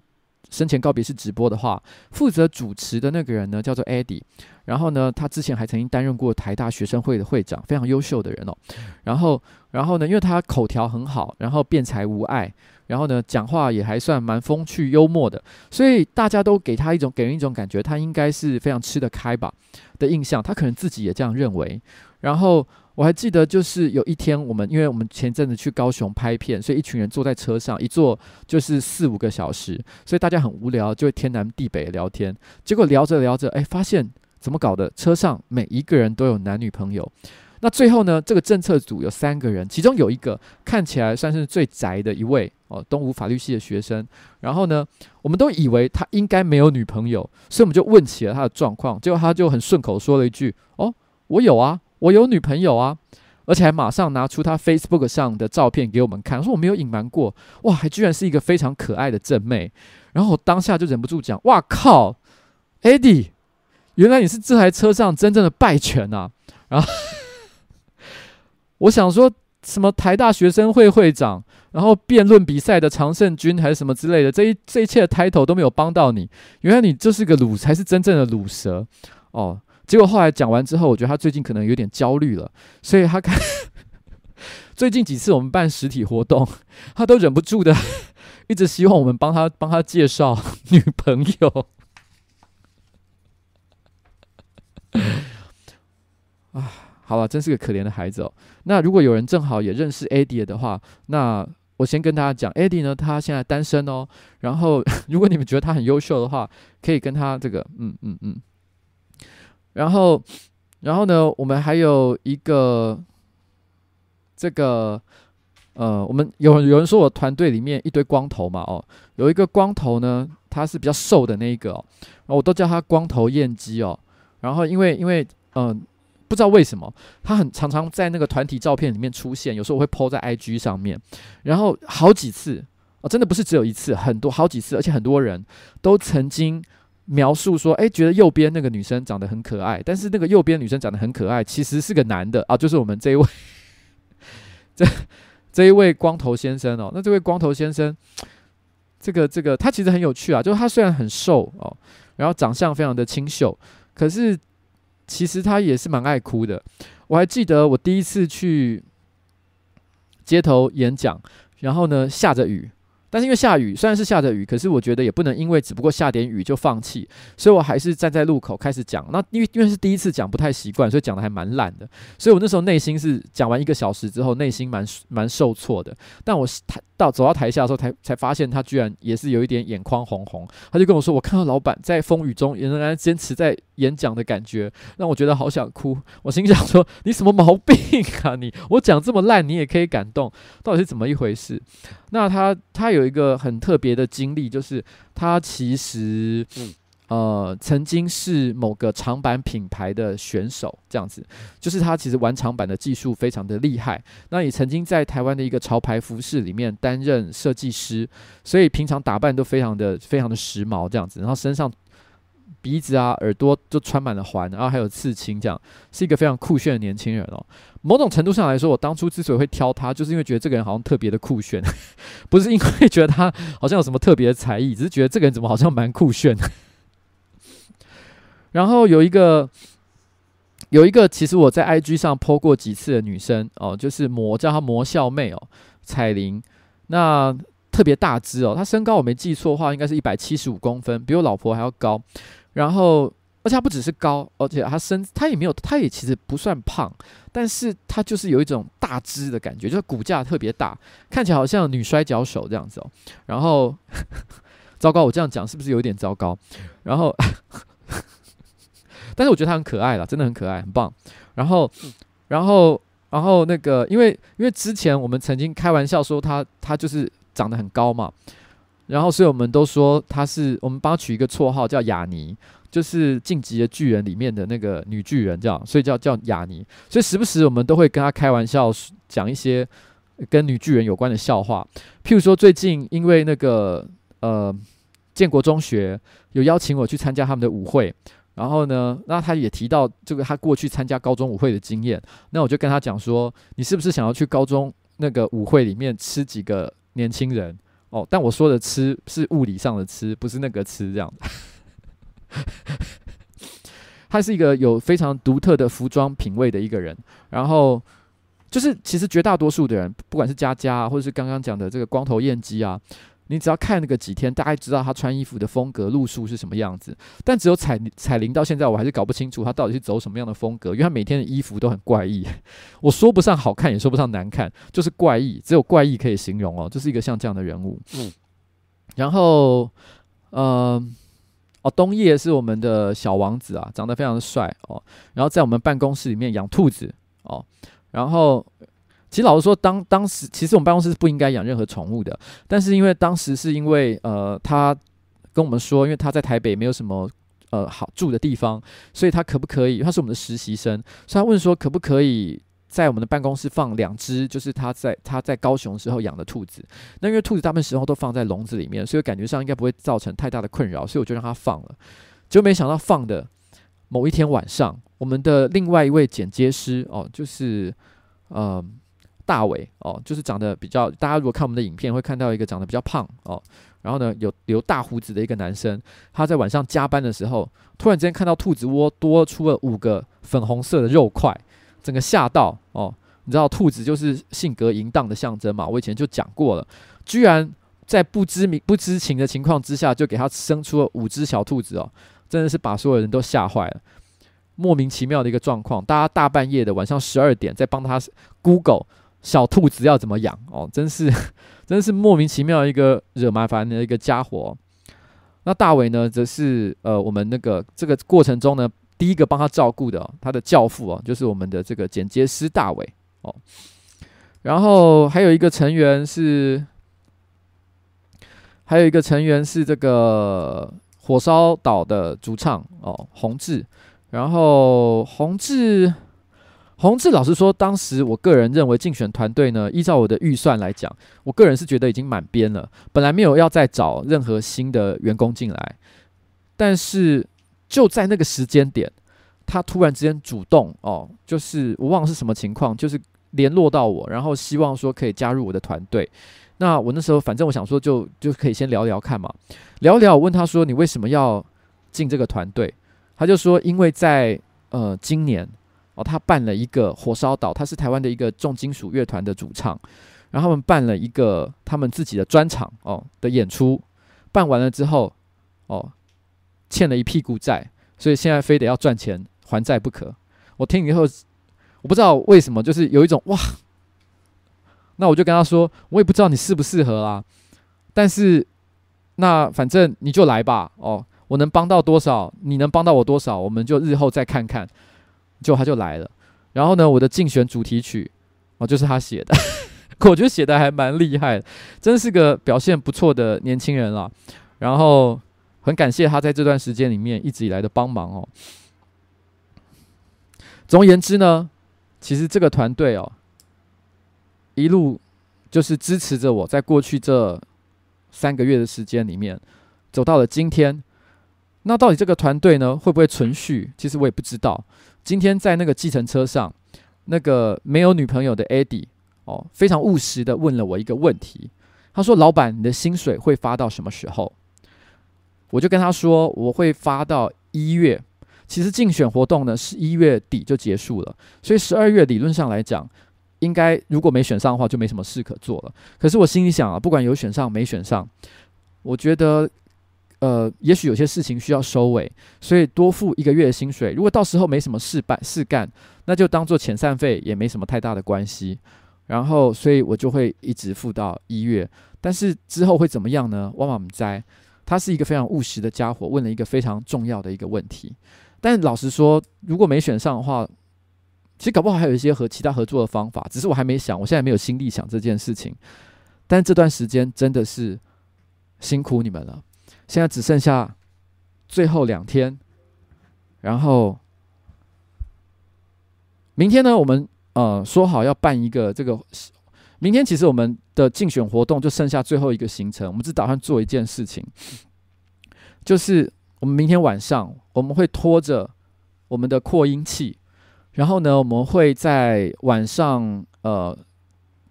生前告别式直播的话，负责主持的那个人呢，叫做 Eddie，然后呢，他之前还曾经担任过台大学生会的会长，非常优秀的人哦。然后，然后呢，因为他口条很好，然后辩才无碍，然后呢，讲话也还算蛮风趣幽默的，所以大家都给他一种给人一种感觉，他应该是非常吃得开吧的印象，他可能自己也这样认为，然后。我还记得，就是有一天，我们因为我们前阵子去高雄拍片，所以一群人坐在车上，一坐就是四五个小时，所以大家很无聊，就会天南地北聊天。结果聊着聊着，哎，发现怎么搞的？车上每一个人都有男女朋友。那最后呢，这个政策组有三个人，其中有一个看起来算是最宅的一位哦，东吴法律系的学生。然后呢，我们都以为他应该没有女朋友，所以我们就问起了他的状况。结果他就很顺口说了一句：“哦，我有啊。”我有女朋友啊，而且还马上拿出他 Facebook 上的照片给我们看，说我没有隐瞒过，哇，还居然是一个非常可爱的正妹。然后我当下就忍不住讲，哇靠，Eddie，原来你是这台车上真正的败犬啊！然后我想说什么台大学生会会长，然后辩论比赛的常胜军还是什么之类的，这一这一切的 title 都没有帮到你，原来你就是个鲁，才是真正的鲁蛇哦。结果后来讲完之后，我觉得他最近可能有点焦虑了，所以他看最近几次我们办实体活动，他都忍不住的 (laughs) 一直希望我们帮他帮他介绍女朋友。(laughs) 啊，好了，真是个可怜的孩子哦。那如果有人正好也认识 AD 的话，那我先跟大家讲，AD 呢，他现在单身哦。然后 (laughs) 如果你们觉得他很优秀的话，可以跟他这个，嗯嗯嗯。然后，然后呢，我们还有一个这个，呃，我们有有人说我团队里面一堆光头嘛，哦，有一个光头呢，他是比较瘦的那一个，我都叫他光头燕姬哦。然后因为因为嗯、不知道为什么他很常常在那个团体照片里面出现，有时候我会 po 在 IG 上面，然后好几次哦，真的不是只有一次，很多好几次，而且很多人都曾经。描述说，哎，觉得右边那个女生长得很可爱，但是那个右边女生长得很可爱，其实是个男的啊，就是我们这一位，(laughs) 这这一位光头先生哦。那这位光头先生，这个这个他其实很有趣啊，就是他虽然很瘦哦，然后长相非常的清秀，可是其实他也是蛮爱哭的。我还记得我第一次去街头演讲，然后呢，下着雨。但是因为下雨，虽然是下着雨，可是我觉得也不能因为只不过下点雨就放弃，所以我还是站在路口开始讲。那因为因为是第一次讲，不太习惯，所以讲的还蛮烂的。所以我那时候内心是讲完一个小时之后，内心蛮蛮受挫的。但我台到走到台下的时候，才才发现他居然也是有一点眼眶红红。他就跟我说：“我看到老板在风雨中仍然坚持在演讲的感觉，让我觉得好想哭。(laughs) ”我心想说：“你什么毛病啊你？(laughs) 我讲这么烂，你也可以感动，到底是怎么一回事？”那他他有一个很特别的经历，就是他其实呃曾经是某个长板品牌的选手，这样子，就是他其实玩长板的技术非常的厉害。那也曾经在台湾的一个潮牌服饰里面担任设计师，所以平常打扮都非常的非常的时髦这样子，然后身上。鼻子啊、耳朵就穿满了环，然后还有刺青，这样是一个非常酷炫的年轻人哦。某种程度上来说，我当初之所以会挑他，就是因为觉得这个人好像特别的酷炫，(laughs) 不是因为觉得他好像有什么特别的才艺，只是觉得这个人怎么好像蛮酷炫。然后有一个，有一个，其实我在 IG 上 po 过几次的女生哦，就是魔叫她魔校妹哦，彩玲。那特别大只哦，她身高我没记错的话，应该是一百七十五公分，比我老婆还要高。然后，而且他不只是高，而且他身他也没有，他也其实不算胖，但是他就是有一种大只的感觉，就是骨架特别大，看起来好像女摔跤手这样子哦。然后，(laughs) 糟糕，我这样讲是不是有点糟糕？然后，(laughs) 但是我觉得他很可爱啦，真的很可爱，很棒。然后，然后，然后那个，因为因为之前我们曾经开玩笑说他他就是长得很高嘛。然后，所以我们都说他是，我们帮他取一个绰号叫雅尼，就是《晋级的巨人》里面的那个女巨人，这样，所以叫叫雅尼。所以时不时我们都会跟他开玩笑，讲一些跟女巨人有关的笑话。譬如说，最近因为那个呃建国中学有邀请我去参加他们的舞会，然后呢，那他也提到这个他过去参加高中舞会的经验，那我就跟他讲说，你是不是想要去高中那个舞会里面吃几个年轻人？哦，但我说的吃是物理上的吃，不是那个吃这样。(laughs) 他是一个有非常独特的服装品味的一个人，然后就是其实绝大多数的人，不管是佳佳啊，或者是刚刚讲的这个光头燕姬啊，你只要看那个几天，大概知道他穿衣服的风格路数是什么样子。但只有彩彩铃到现在，我还是搞不清楚他到底是走什么样的风格，因为他每天的衣服都很怪异。(laughs) 我说不上好看，也说不上难看，就是怪异，只有怪异可以形容哦。就是一个像这样的人物。嗯。然后，嗯、呃，哦，东叶是我们的小王子啊，长得非常的帅哦。然后在我们办公室里面养兔子哦。然后。其实老实说，当当时其实我们办公室是不应该养任何宠物的，但是因为当时是因为呃他跟我们说，因为他在台北没有什么呃好住的地方，所以他可不可以？他是我们的实习生，所以他问说可不可以在我们的办公室放两只，就是他在他在高雄时候养的兔子。那因为兔子大部分时候都放在笼子里面，所以感觉上应该不会造成太大的困扰，所以我就让他放了。结果没想到放的某一天晚上，我们的另外一位剪接师哦，就是呃大伟哦，就是长得比较，大家如果看我们的影片会看到一个长得比较胖哦，然后呢有留大胡子的一个男生，他在晚上加班的时候，突然之间看到兔子窝多出了五个粉红色的肉块。整个吓到哦，你知道兔子就是性格淫荡的象征嘛？我以前就讲过了，居然在不知名不知情的情况之下，就给他生出了五只小兔子哦，真的是把所有人都吓坏了，莫名其妙的一个状况。大家大半夜的晚上十二点在帮他 Google 小兔子要怎么养哦，真是 (laughs) 真是莫名其妙一个惹麻烦的一个家伙。那大伟呢，则是呃我们那个这个过程中呢。第一个帮他照顾的、他的教父哦，就是我们的这个剪接师大伟哦。然后还有一个成员是，还有一个成员是这个火烧岛的主唱哦，洪志。然后洪志，洪志老师说，当时我个人认为竞选团队呢，依照我的预算来讲，我个人是觉得已经满编了，本来没有要再找任何新的员工进来，但是。就在那个时间点，他突然之间主动哦，就是我忘了是什么情况，就是联络到我，然后希望说可以加入我的团队。那我那时候反正我想说就就可以先聊聊看嘛，聊聊。我问他说：“你为什么要进这个团队？”他就说：“因为在呃今年他办了一个火烧岛，他是台湾的一个重金属乐团的主唱，然后他们办了一个他们自己的专场哦的演出，办完了之后哦。”欠了一屁股债，所以现在非得要赚钱还债不可。我听以后，我不知道为什么，就是有一种哇。那我就跟他说，我也不知道你适不适合啊。但是那反正你就来吧，哦，我能帮到多少，你能帮到我多少，我们就日后再看看。就他就来了。然后呢，我的竞选主题曲哦，就是他写的，(laughs) 我觉得写的还蛮厉害，真是个表现不错的年轻人了。然后。很感谢他在这段时间里面一直以来的帮忙哦。总而言之呢，其实这个团队哦，一路就是支持着我在过去这三个月的时间里面走到了今天。那到底这个团队呢会不会存续？其实我也不知道。今天在那个计程车上，那个没有女朋友的 Eddie 哦，非常务实的问了我一个问题。他说：“老板，你的薪水会发到什么时候？”我就跟他说，我会发到一月。其实竞选活动呢是一月底就结束了，所以十二月理论上来讲，应该如果没选上的话，就没什么事可做了。可是我心里想啊，不管有选上没选上，我觉得，呃，也许有些事情需要收尾，所以多付一个月的薪水。如果到时候没什么事办事干，那就当做遣散费，也没什么太大的关系。然后，所以我就会一直付到一月。但是之后会怎么样呢？我嘛不知道。他是一个非常务实的家伙，问了一个非常重要的一个问题。但老实说，如果没选上的话，其实搞不好还有一些和其他合作的方法，只是我还没想，我现在没有心力想这件事情。但这段时间真的是辛苦你们了。现在只剩下最后两天，然后明天呢，我们呃说好要办一个这个。明天其实我们的竞选活动就剩下最后一个行程，我们只打算做一件事情，就是我们明天晚上我们会拖着我们的扩音器，然后呢，我们会在晚上呃，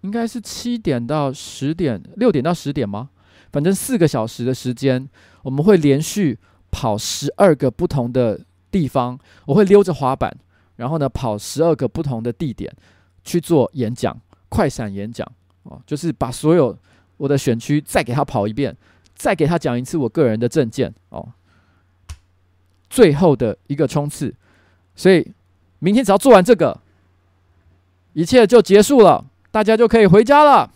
应该是七点到十点，六点到十点吗？反正四个小时的时间，我们会连续跑十二个不同的地方，我会溜着滑板，然后呢，跑十二个不同的地点去做演讲。快闪演讲哦，就是把所有我的选区再给他跑一遍，再给他讲一次我个人的证件哦，最后的一个冲刺，所以明天只要做完这个，一切就结束了，大家就可以回家了。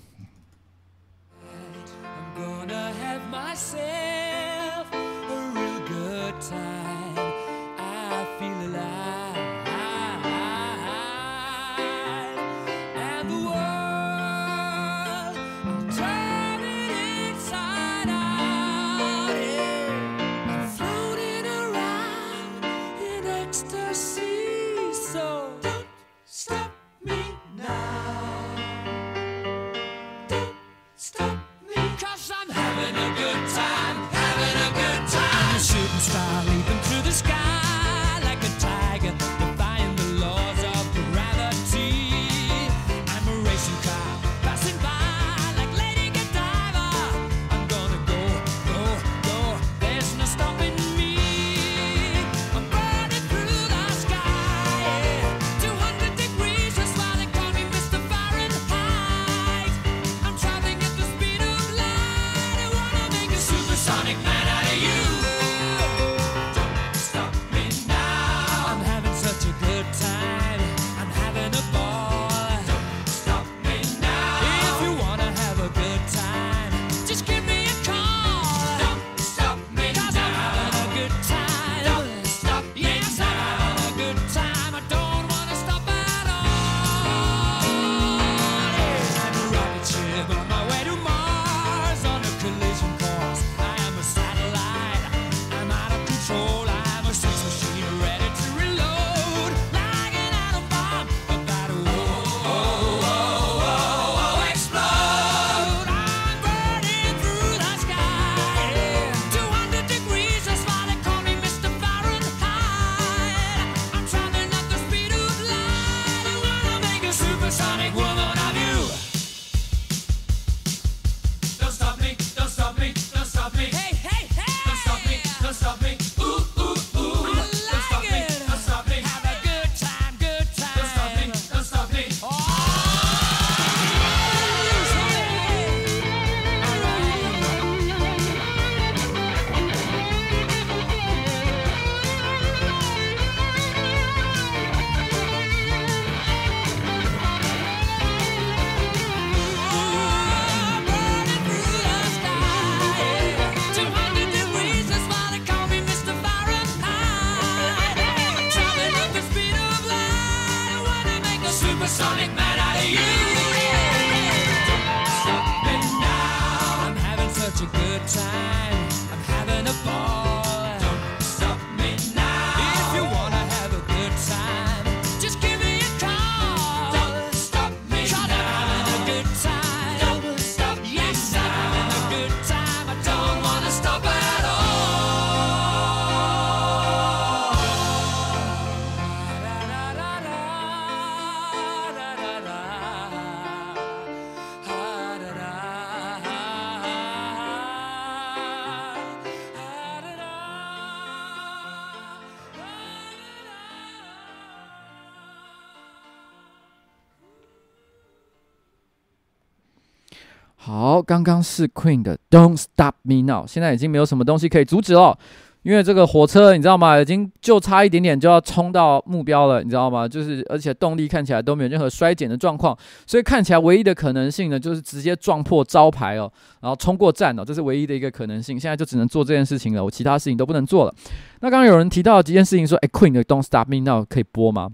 刚刚是 Queen 的 Don't Stop Me Now，现在已经没有什么东西可以阻止了，因为这个火车你知道吗？已经就差一点点就要冲到目标了，你知道吗？就是而且动力看起来都没有任何衰减的状况，所以看起来唯一的可能性呢，就是直接撞破招牌哦，然后冲过站哦，这是唯一的一个可能性。现在就只能做这件事情了，我其他事情都不能做了。那刚刚有人提到几件事情，说，哎，Queen 的 Don't Stop Me Now 可以播吗？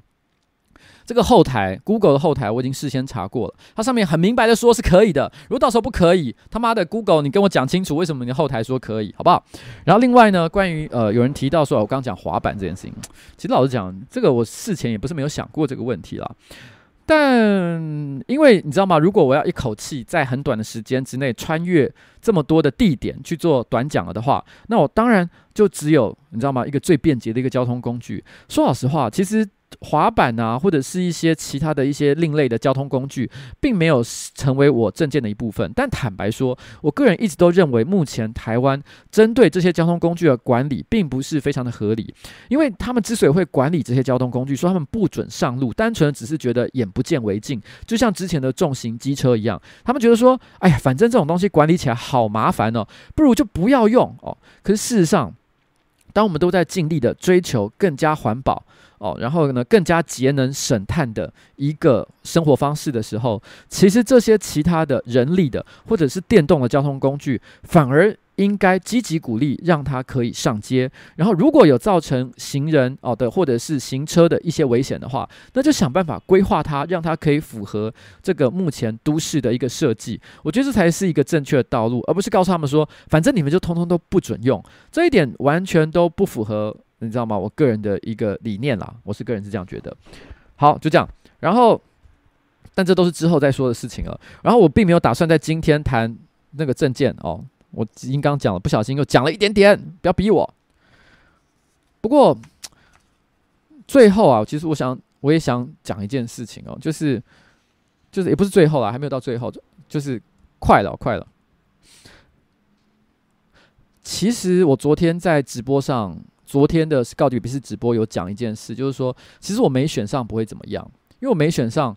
这个后台，Google 的后台我已经事先查过了，它上面很明白的说是可以的。如果到时候不可以，他妈的 Google，你跟我讲清楚为什么你的后台说可以，好不好？然后另外呢，关于呃有人提到说，我刚刚讲滑板这件事情，其实老实讲，这个我事前也不是没有想过这个问题啦。但因为你知道吗？如果我要一口气在很短的时间之内穿越这么多的地点去做短讲了的话，那我当然就只有你知道吗？一个最便捷的一个交通工具。说老实话，其实。滑板啊，或者是一些其他的一些另类的交通工具，并没有成为我证件的一部分。但坦白说，我个人一直都认为，目前台湾针对这些交通工具的管理，并不是非常的合理。因为他们之所以会管理这些交通工具，说他们不准上路，单纯只是觉得眼不见为净，就像之前的重型机车一样，他们觉得说，哎呀，反正这种东西管理起来好麻烦哦，不如就不要用哦。可是事实上，当我们都在尽力的追求更加环保。哦，然后呢，更加节能省碳的一个生活方式的时候，其实这些其他的人力的或者是电动的交通工具，反而应该积极鼓励，让它可以上街。然后，如果有造成行人哦的或者是行车的一些危险的话，那就想办法规划它，让它可以符合这个目前都市的一个设计。我觉得这才是一个正确的道路，而不是告诉他们说，反正你们就通通都不准用。这一点完全都不符合。你知道吗？我个人的一个理念啦，我是个人是这样觉得。好，就这样。然后，但这都是之后再说的事情了。然后我并没有打算在今天谈那个政见哦。我已经刚讲了，不小心又讲了一点点，不要逼我。不过最后啊，其实我想我也想讲一件事情哦，就是就是也不是最后啦，还没有到最后，就是快了，快了。其实我昨天在直播上。昨天的高迪比斯直播有讲一件事，就是说，其实我没选上不会怎么样，因为我没选上，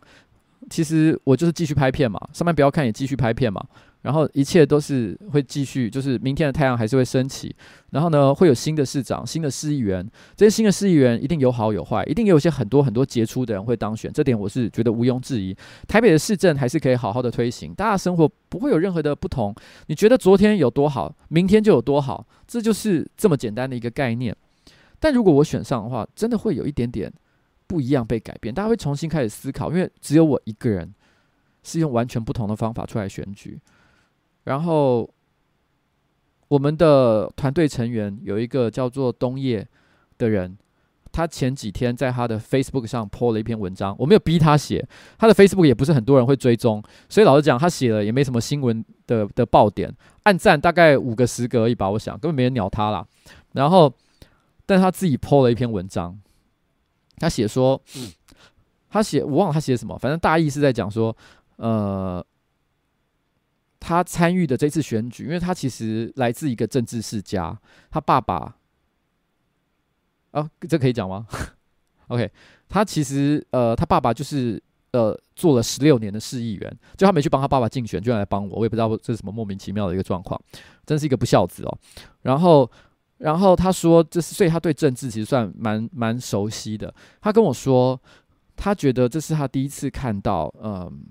其实我就是继续拍片嘛，上班不要看也继续拍片嘛，然后一切都是会继续，就是明天的太阳还是会升起，然后呢，会有新的市长、新的市议员，这些新的市议员一定有好有坏，一定也有些很多很多杰出的人会当选，这点我是觉得毋庸置疑。台北的市政还是可以好好的推行，大家生活不会有任何的不同。你觉得昨天有多好，明天就有多好，这就是这么简单的一个概念。但如果我选上的话，真的会有一点点不一样被改变，大家会重新开始思考，因为只有我一个人是用完全不同的方法出来选举。然后我们的团队成员有一个叫做东叶的人，他前几天在他的 Facebook 上 po 了一篇文章，我没有逼他写，他的 Facebook 也不是很多人会追踪，所以老实讲，他写了也没什么新闻的的爆点，按赞大概五个十个而已吧，我想根本没人鸟他啦。然后。但他自己 po 了一篇文章，他写说，他写我忘了他写什么，反正大意是在讲说，呃，他参与的这次选举，因为他其实来自一个政治世家，他爸爸，啊，这可以讲吗？(laughs) OK，他其实呃，他爸爸就是呃，做了十六年的市议员，就他没去帮他爸爸竞选，就要来帮我，我也不知道这是什么莫名其妙的一个状况，真是一个不孝子哦。然后。然后他说，这是所以他对政治其实算蛮蛮熟悉的。他跟我说，他觉得这是他第一次看到，嗯，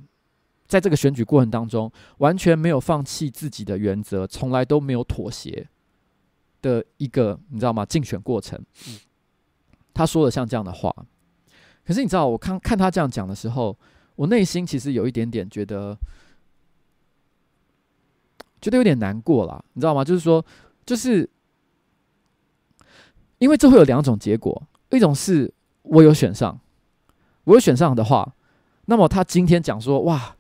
在这个选举过程当中，完全没有放弃自己的原则，从来都没有妥协的一个，你知道吗？竞选过程。他说了像这样的话，可是你知道，我看看他这样讲的时候，我内心其实有一点点觉得，觉得有点难过了，你知道吗？就是说，就是因为这会有两种结果，一种是我有选上，我有选上的话，那么他今天讲说，哇，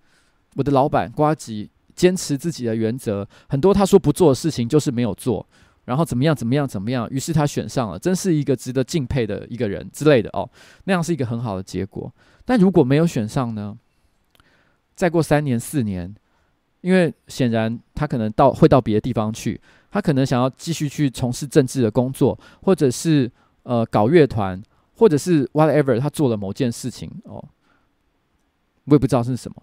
我的老板呱吉坚持自己的原则，很多他说不做的事情就是没有做。然后怎么样？怎么样？怎么样？于是他选上了，真是一个值得敬佩的一个人之类的哦。那样是一个很好的结果。但如果没有选上呢？再过三年、四年，因为显然他可能到会到别的地方去，他可能想要继续去从事政治的工作，或者是呃搞乐团，或者是 whatever，他做了某件事情哦，我也不知道是什么。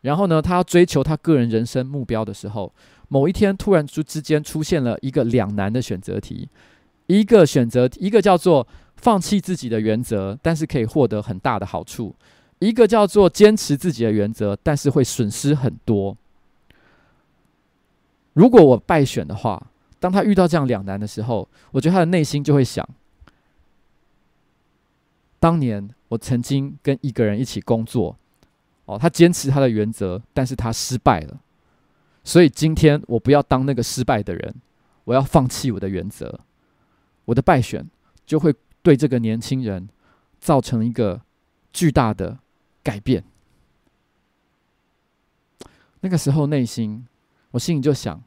然后呢，他要追求他个人人生目标的时候。某一天，突然之之间出现了一个两难的选择题，一个选择一个叫做放弃自己的原则，但是可以获得很大的好处；一个叫做坚持自己的原则，但是会损失很多。如果我败选的话，当他遇到这样两难的时候，我觉得他的内心就会想：当年我曾经跟一个人一起工作，哦，他坚持他的原则，但是他失败了。所以今天我不要当那个失败的人，我要放弃我的原则，我的败选就会对这个年轻人造成一个巨大的改变。那个时候内心，我心里就想：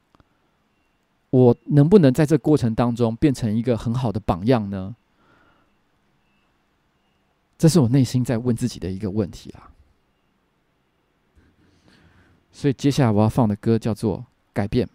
我能不能在这过程当中变成一个很好的榜样呢？这是我内心在问自己的一个问题啊。所以接下来我要放的歌叫做《改变》。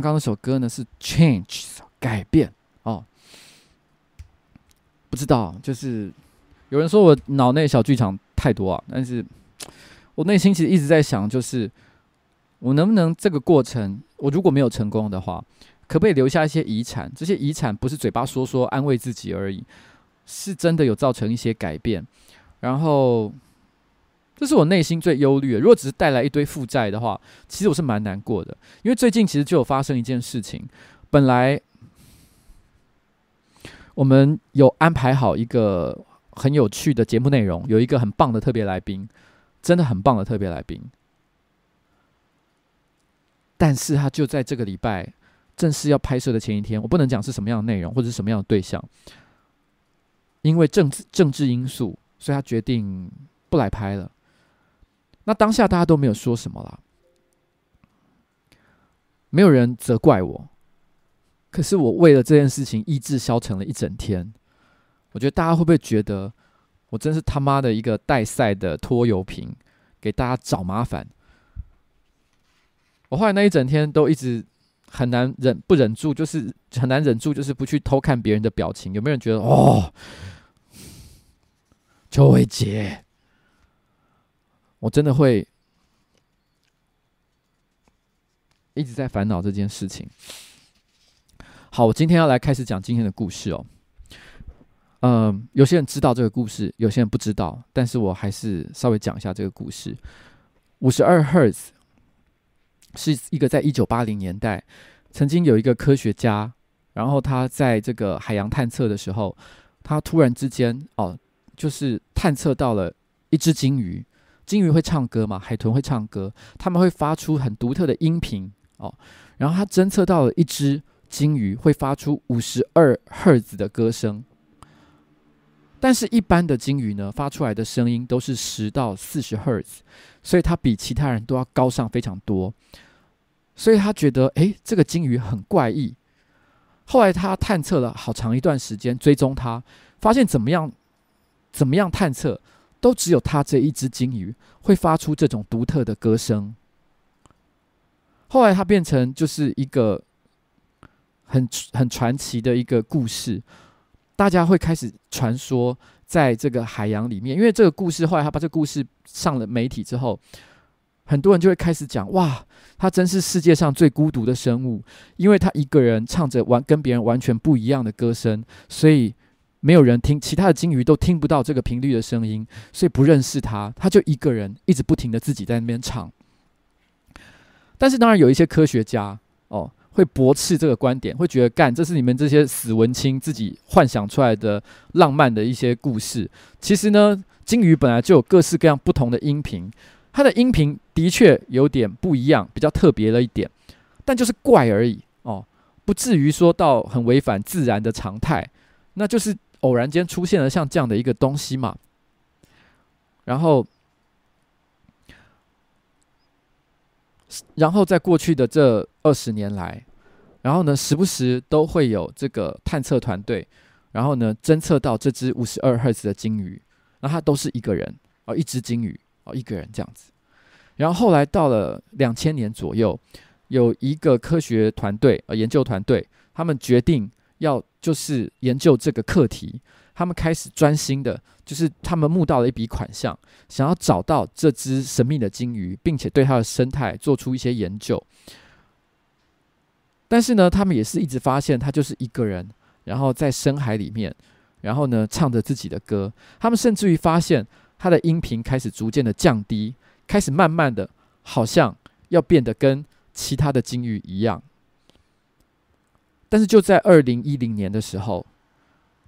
刚刚那首歌呢是 Change 改变哦，不知道，就是有人说我脑内小剧场太多啊，但是我内心其实一直在想，就是我能不能这个过程，我如果没有成功的话，可不可以留下一些遗产？这些遗产不是嘴巴说说安慰自己而已，是真的有造成一些改变，然后。这是我内心最忧虑的。如果只是带来一堆负债的话，其实我是蛮难过的。因为最近其实就有发生一件事情，本来我们有安排好一个很有趣的节目内容，有一个很棒的特别来宾，真的很棒的特别来宾。但是他就在这个礼拜正式要拍摄的前一天，我不能讲是什么样的内容或者是什么样的对象，因为政治政治因素，所以他决定不来拍了。那当下大家都没有说什么啦，没有人责怪我，可是我为了这件事情意志消沉了一整天。我觉得大家会不会觉得我真是他妈的一个带赛的拖油瓶，给大家找麻烦？我后来那一整天都一直很难忍，不忍住，就是很难忍住，就是不去偷看别人的表情。有没有人觉得哦，邱伟杰？我真的会一直在烦恼这件事情。好，我今天要来开始讲今天的故事哦。嗯，有些人知道这个故事，有些人不知道，但是我还是稍微讲一下这个故事。五十二赫兹是一个在一九八零年代曾经有一个科学家，然后他在这个海洋探测的时候，他突然之间哦，就是探测到了一只鲸鱼。鲸鱼会唱歌嘛？海豚会唱歌，他们会发出很独特的音频哦。然后他侦测到了一只鲸鱼会发出五十二赫兹的歌声，但是，一般的鲸鱼呢，发出来的声音都是十到四十赫兹，所以它比其他人都要高上非常多。所以他觉得，诶，这个鲸鱼很怪异。后来他探测了好长一段时间，追踪它，发现怎么样？怎么样探测？都只有他这一只鲸鱼会发出这种独特的歌声。后来，它变成就是一个很很传奇的一个故事，大家会开始传说，在这个海洋里面，因为这个故事后来他把这个故事上了媒体之后，很多人就会开始讲：哇，他真是世界上最孤独的生物，因为他一个人唱着完跟别人完全不一样的歌声，所以。没有人听，其他的鲸鱼都听不到这个频率的声音，所以不认识他，他就一个人一直不停的自己在那边唱。但是当然有一些科学家哦会驳斥这个观点，会觉得干，这是你们这些死文青自己幻想出来的浪漫的一些故事。其实呢，鲸鱼本来就有各式各样不同的音频，它的音频的确有点不一样，比较特别了一点，但就是怪而已哦，不至于说到很违反自然的常态，那就是。偶然间出现了像这样的一个东西嘛，然后，然后在过去的这二十年来，然后呢，时不时都会有这个探测团队，然后呢，侦测到这只五十二赫兹的鲸鱼，那它都是一个人哦，一只鲸鱼哦，一个人这样子。然后后来到了两千年左右，有一个科学团队呃研究团队，他们决定。要就是研究这个课题，他们开始专心的，就是他们募到了一笔款项，想要找到这只神秘的鲸鱼，并且对它的生态做出一些研究。但是呢，他们也是一直发现它就是一个人，然后在深海里面，然后呢唱着自己的歌。他们甚至于发现他的音频开始逐渐的降低，开始慢慢的，好像要变得跟其他的鲸鱼一样。但是就在二零一零年的时候，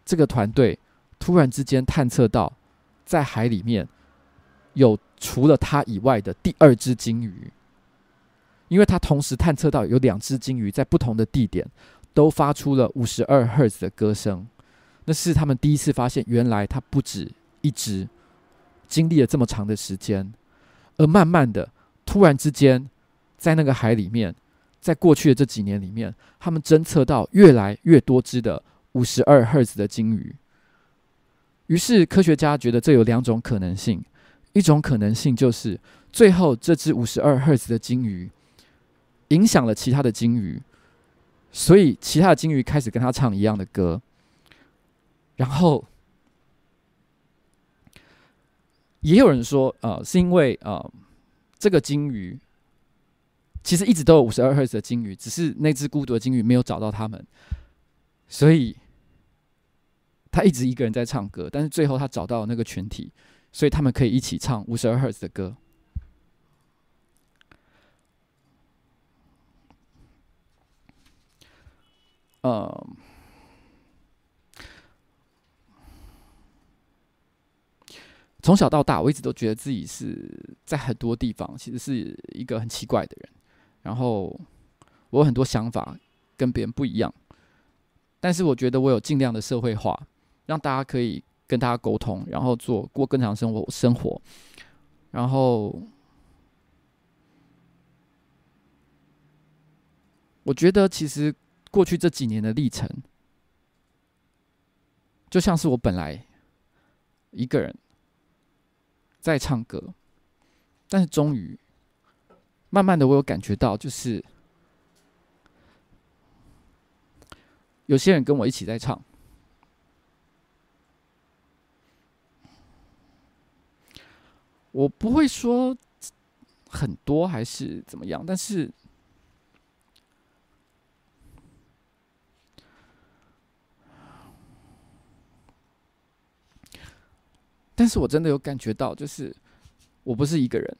这个团队突然之间探测到，在海里面有除了他以外的第二只鲸鱼，因为他同时探测到有两只鲸鱼在不同的地点都发出了五十二赫兹的歌声，那是他们第一次发现，原来它不止一只，经历了这么长的时间，而慢慢的，突然之间，在那个海里面。在过去的这几年里面，他们侦测到越来越多只的五十二赫兹的鲸鱼。于是科学家觉得这有两种可能性：一种可能性就是最后这只五十二赫兹的鲸鱼影响了其他的鲸鱼，所以其他的鲸鱼开始跟他唱一样的歌。然后也有人说，呃，是因为呃，这个鲸鱼。其实一直都有五十二赫兹的鲸鱼，只是那只孤独的鲸鱼没有找到他们，所以他一直一个人在唱歌。但是最后他找到了那个群体，所以他们可以一起唱五十二赫兹的歌。呃，从小到大，我一直都觉得自己是在很多地方其实是一个很奇怪的人。然后我有很多想法跟别人不一样，但是我觉得我有尽量的社会化，让大家可以跟大家沟通，然后做过更长生活生活。然后我觉得其实过去这几年的历程，就像是我本来一个人在唱歌，但是终于。慢慢的，我有感觉到，就是有些人跟我一起在唱。我不会说很多还是怎么样，但是，但是我真的有感觉到，就是我不是一个人。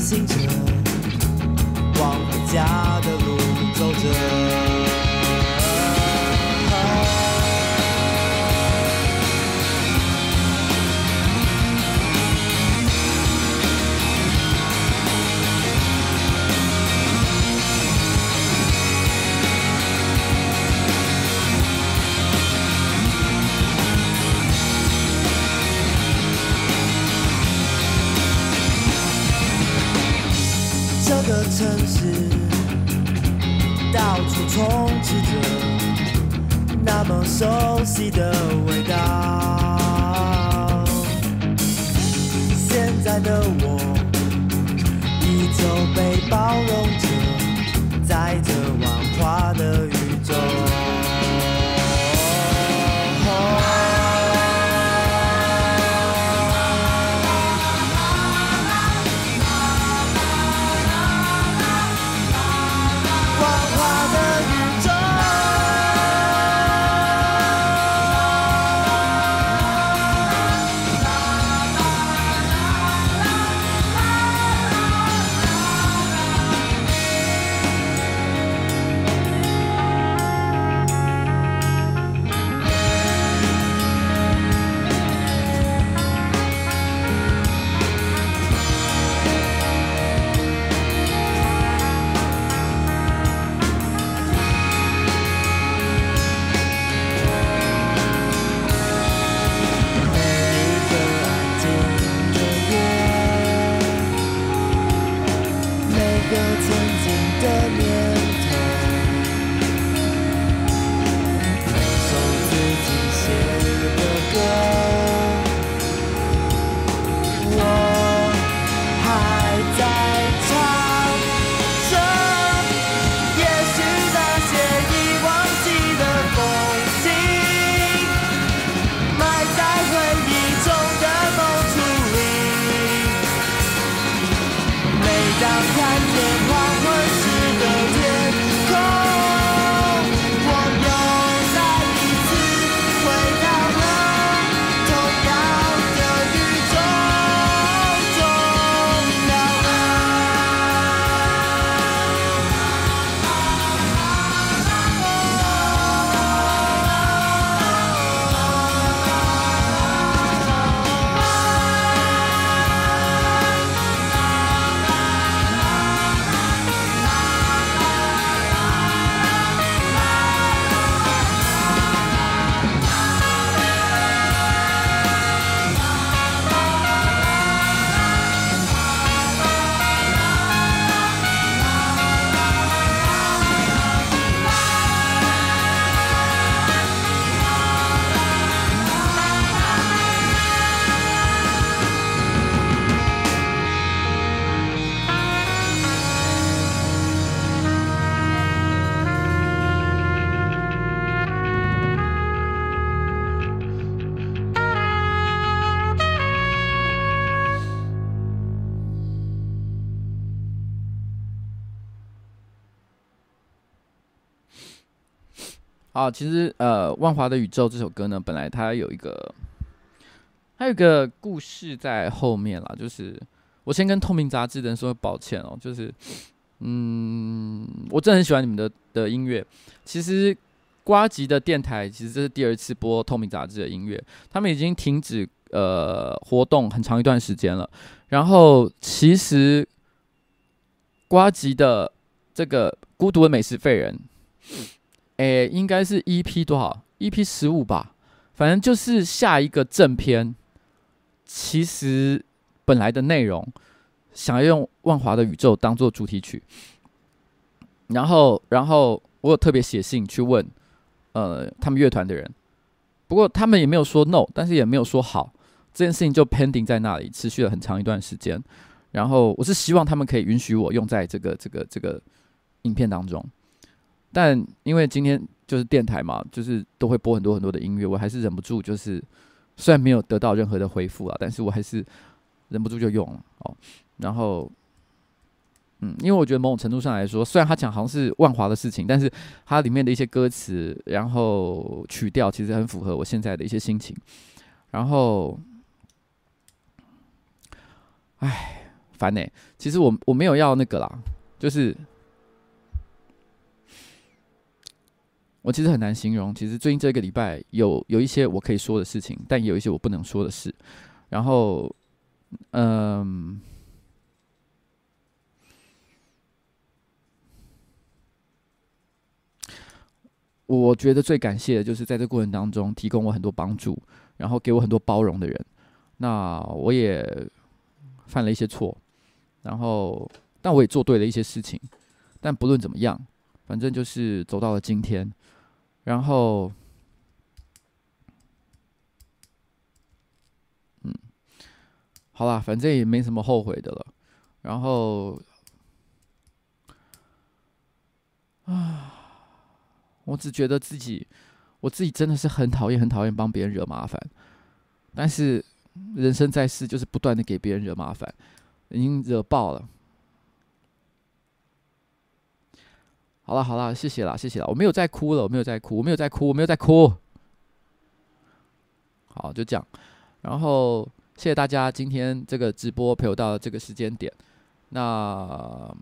自车忘了加啊，其实呃，《万华的宇宙》这首歌呢，本来它有一个，还有一个故事在后面啦。就是我先跟透明杂志的人说抱歉哦，就是嗯，我真的很喜欢你们的的音乐。其实瓜吉的电台其实这是第二次播透明杂志的音乐，他们已经停止呃活动很长一段时间了。然后其实瓜吉的这个孤独的美食废人。诶，应该是 EP 多少？EP 十五吧，反正就是下一个正片。其实本来的内容想要用《万华的宇宙》当做主题曲，然后，然后我有特别写信去问，呃，他们乐团的人，不过他们也没有说 no，但是也没有说好，这件事情就 pending 在那里，持续了很长一段时间。然后我是希望他们可以允许我用在这个这个这个影片当中。但因为今天就是电台嘛，就是都会播很多很多的音乐，我还是忍不住，就是虽然没有得到任何的回复啊，但是我还是忍不住就用了哦。然后，嗯，因为我觉得某种程度上来说，虽然他讲好像是万华的事情，但是它里面的一些歌词，然后曲调其实很符合我现在的一些心情。然后，唉，烦呢、其实我我没有要那个啦，就是。我其实很难形容。其实最近这个礼拜有有一些我可以说的事情，但也有一些我不能说的事。然后，嗯，我觉得最感谢的就是在这过程当中提供我很多帮助，然后给我很多包容的人。那我也犯了一些错，然后但我也做对了一些事情。但不论怎么样，反正就是走到了今天。然后，嗯，好啦，反正也没什么后悔的了。然后，啊，我只觉得自己，我自己真的是很讨厌、很讨厌帮别人惹麻烦。但是，人生在世，就是不断的给别人惹麻烦，已经惹爆了。好了好了，谢谢了谢谢了，我没有再哭了，我没有再哭，我没有再哭，我没有再哭。好，就这样。然后谢谢大家今天这个直播陪我到这个时间点。那，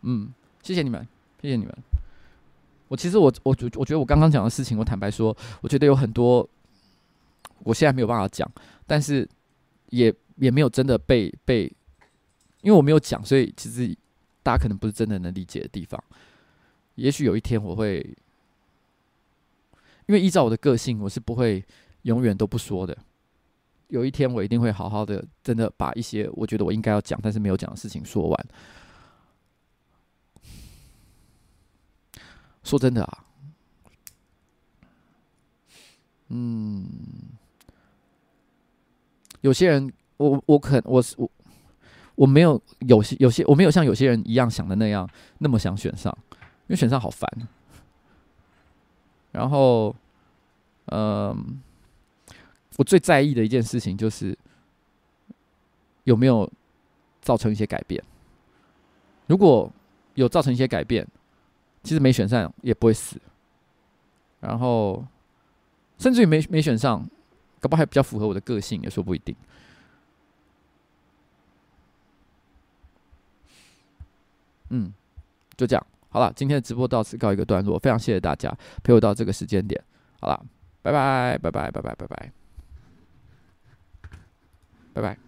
嗯，谢谢你们，谢谢你们。我其实我我我觉得我刚刚讲的事情，我坦白说，我觉得有很多我现在没有办法讲，但是也也没有真的被被，因为我没有讲，所以其实。大家可能不是真的能理解的地方，也许有一天我会，因为依照我的个性，我是不会永远都不说的。有一天我一定会好好的，真的把一些我觉得我应该要讲但是没有讲的事情说完。说真的啊，嗯，有些人，我我可我是我。我没有有些有些我没有像有些人一样想的那样那么想选上，因为选上好烦。然后，嗯，我最在意的一件事情就是有没有造成一些改变。如果有造成一些改变，其实没选上也不会死。然后，甚至于没没选上，搞不好还比较符合我的个性，也说不一定。嗯，就这样，好了，今天的直播到此告一个段落，非常谢谢大家陪我到这个时间点，好了，拜拜，拜拜，拜拜，拜拜，拜拜。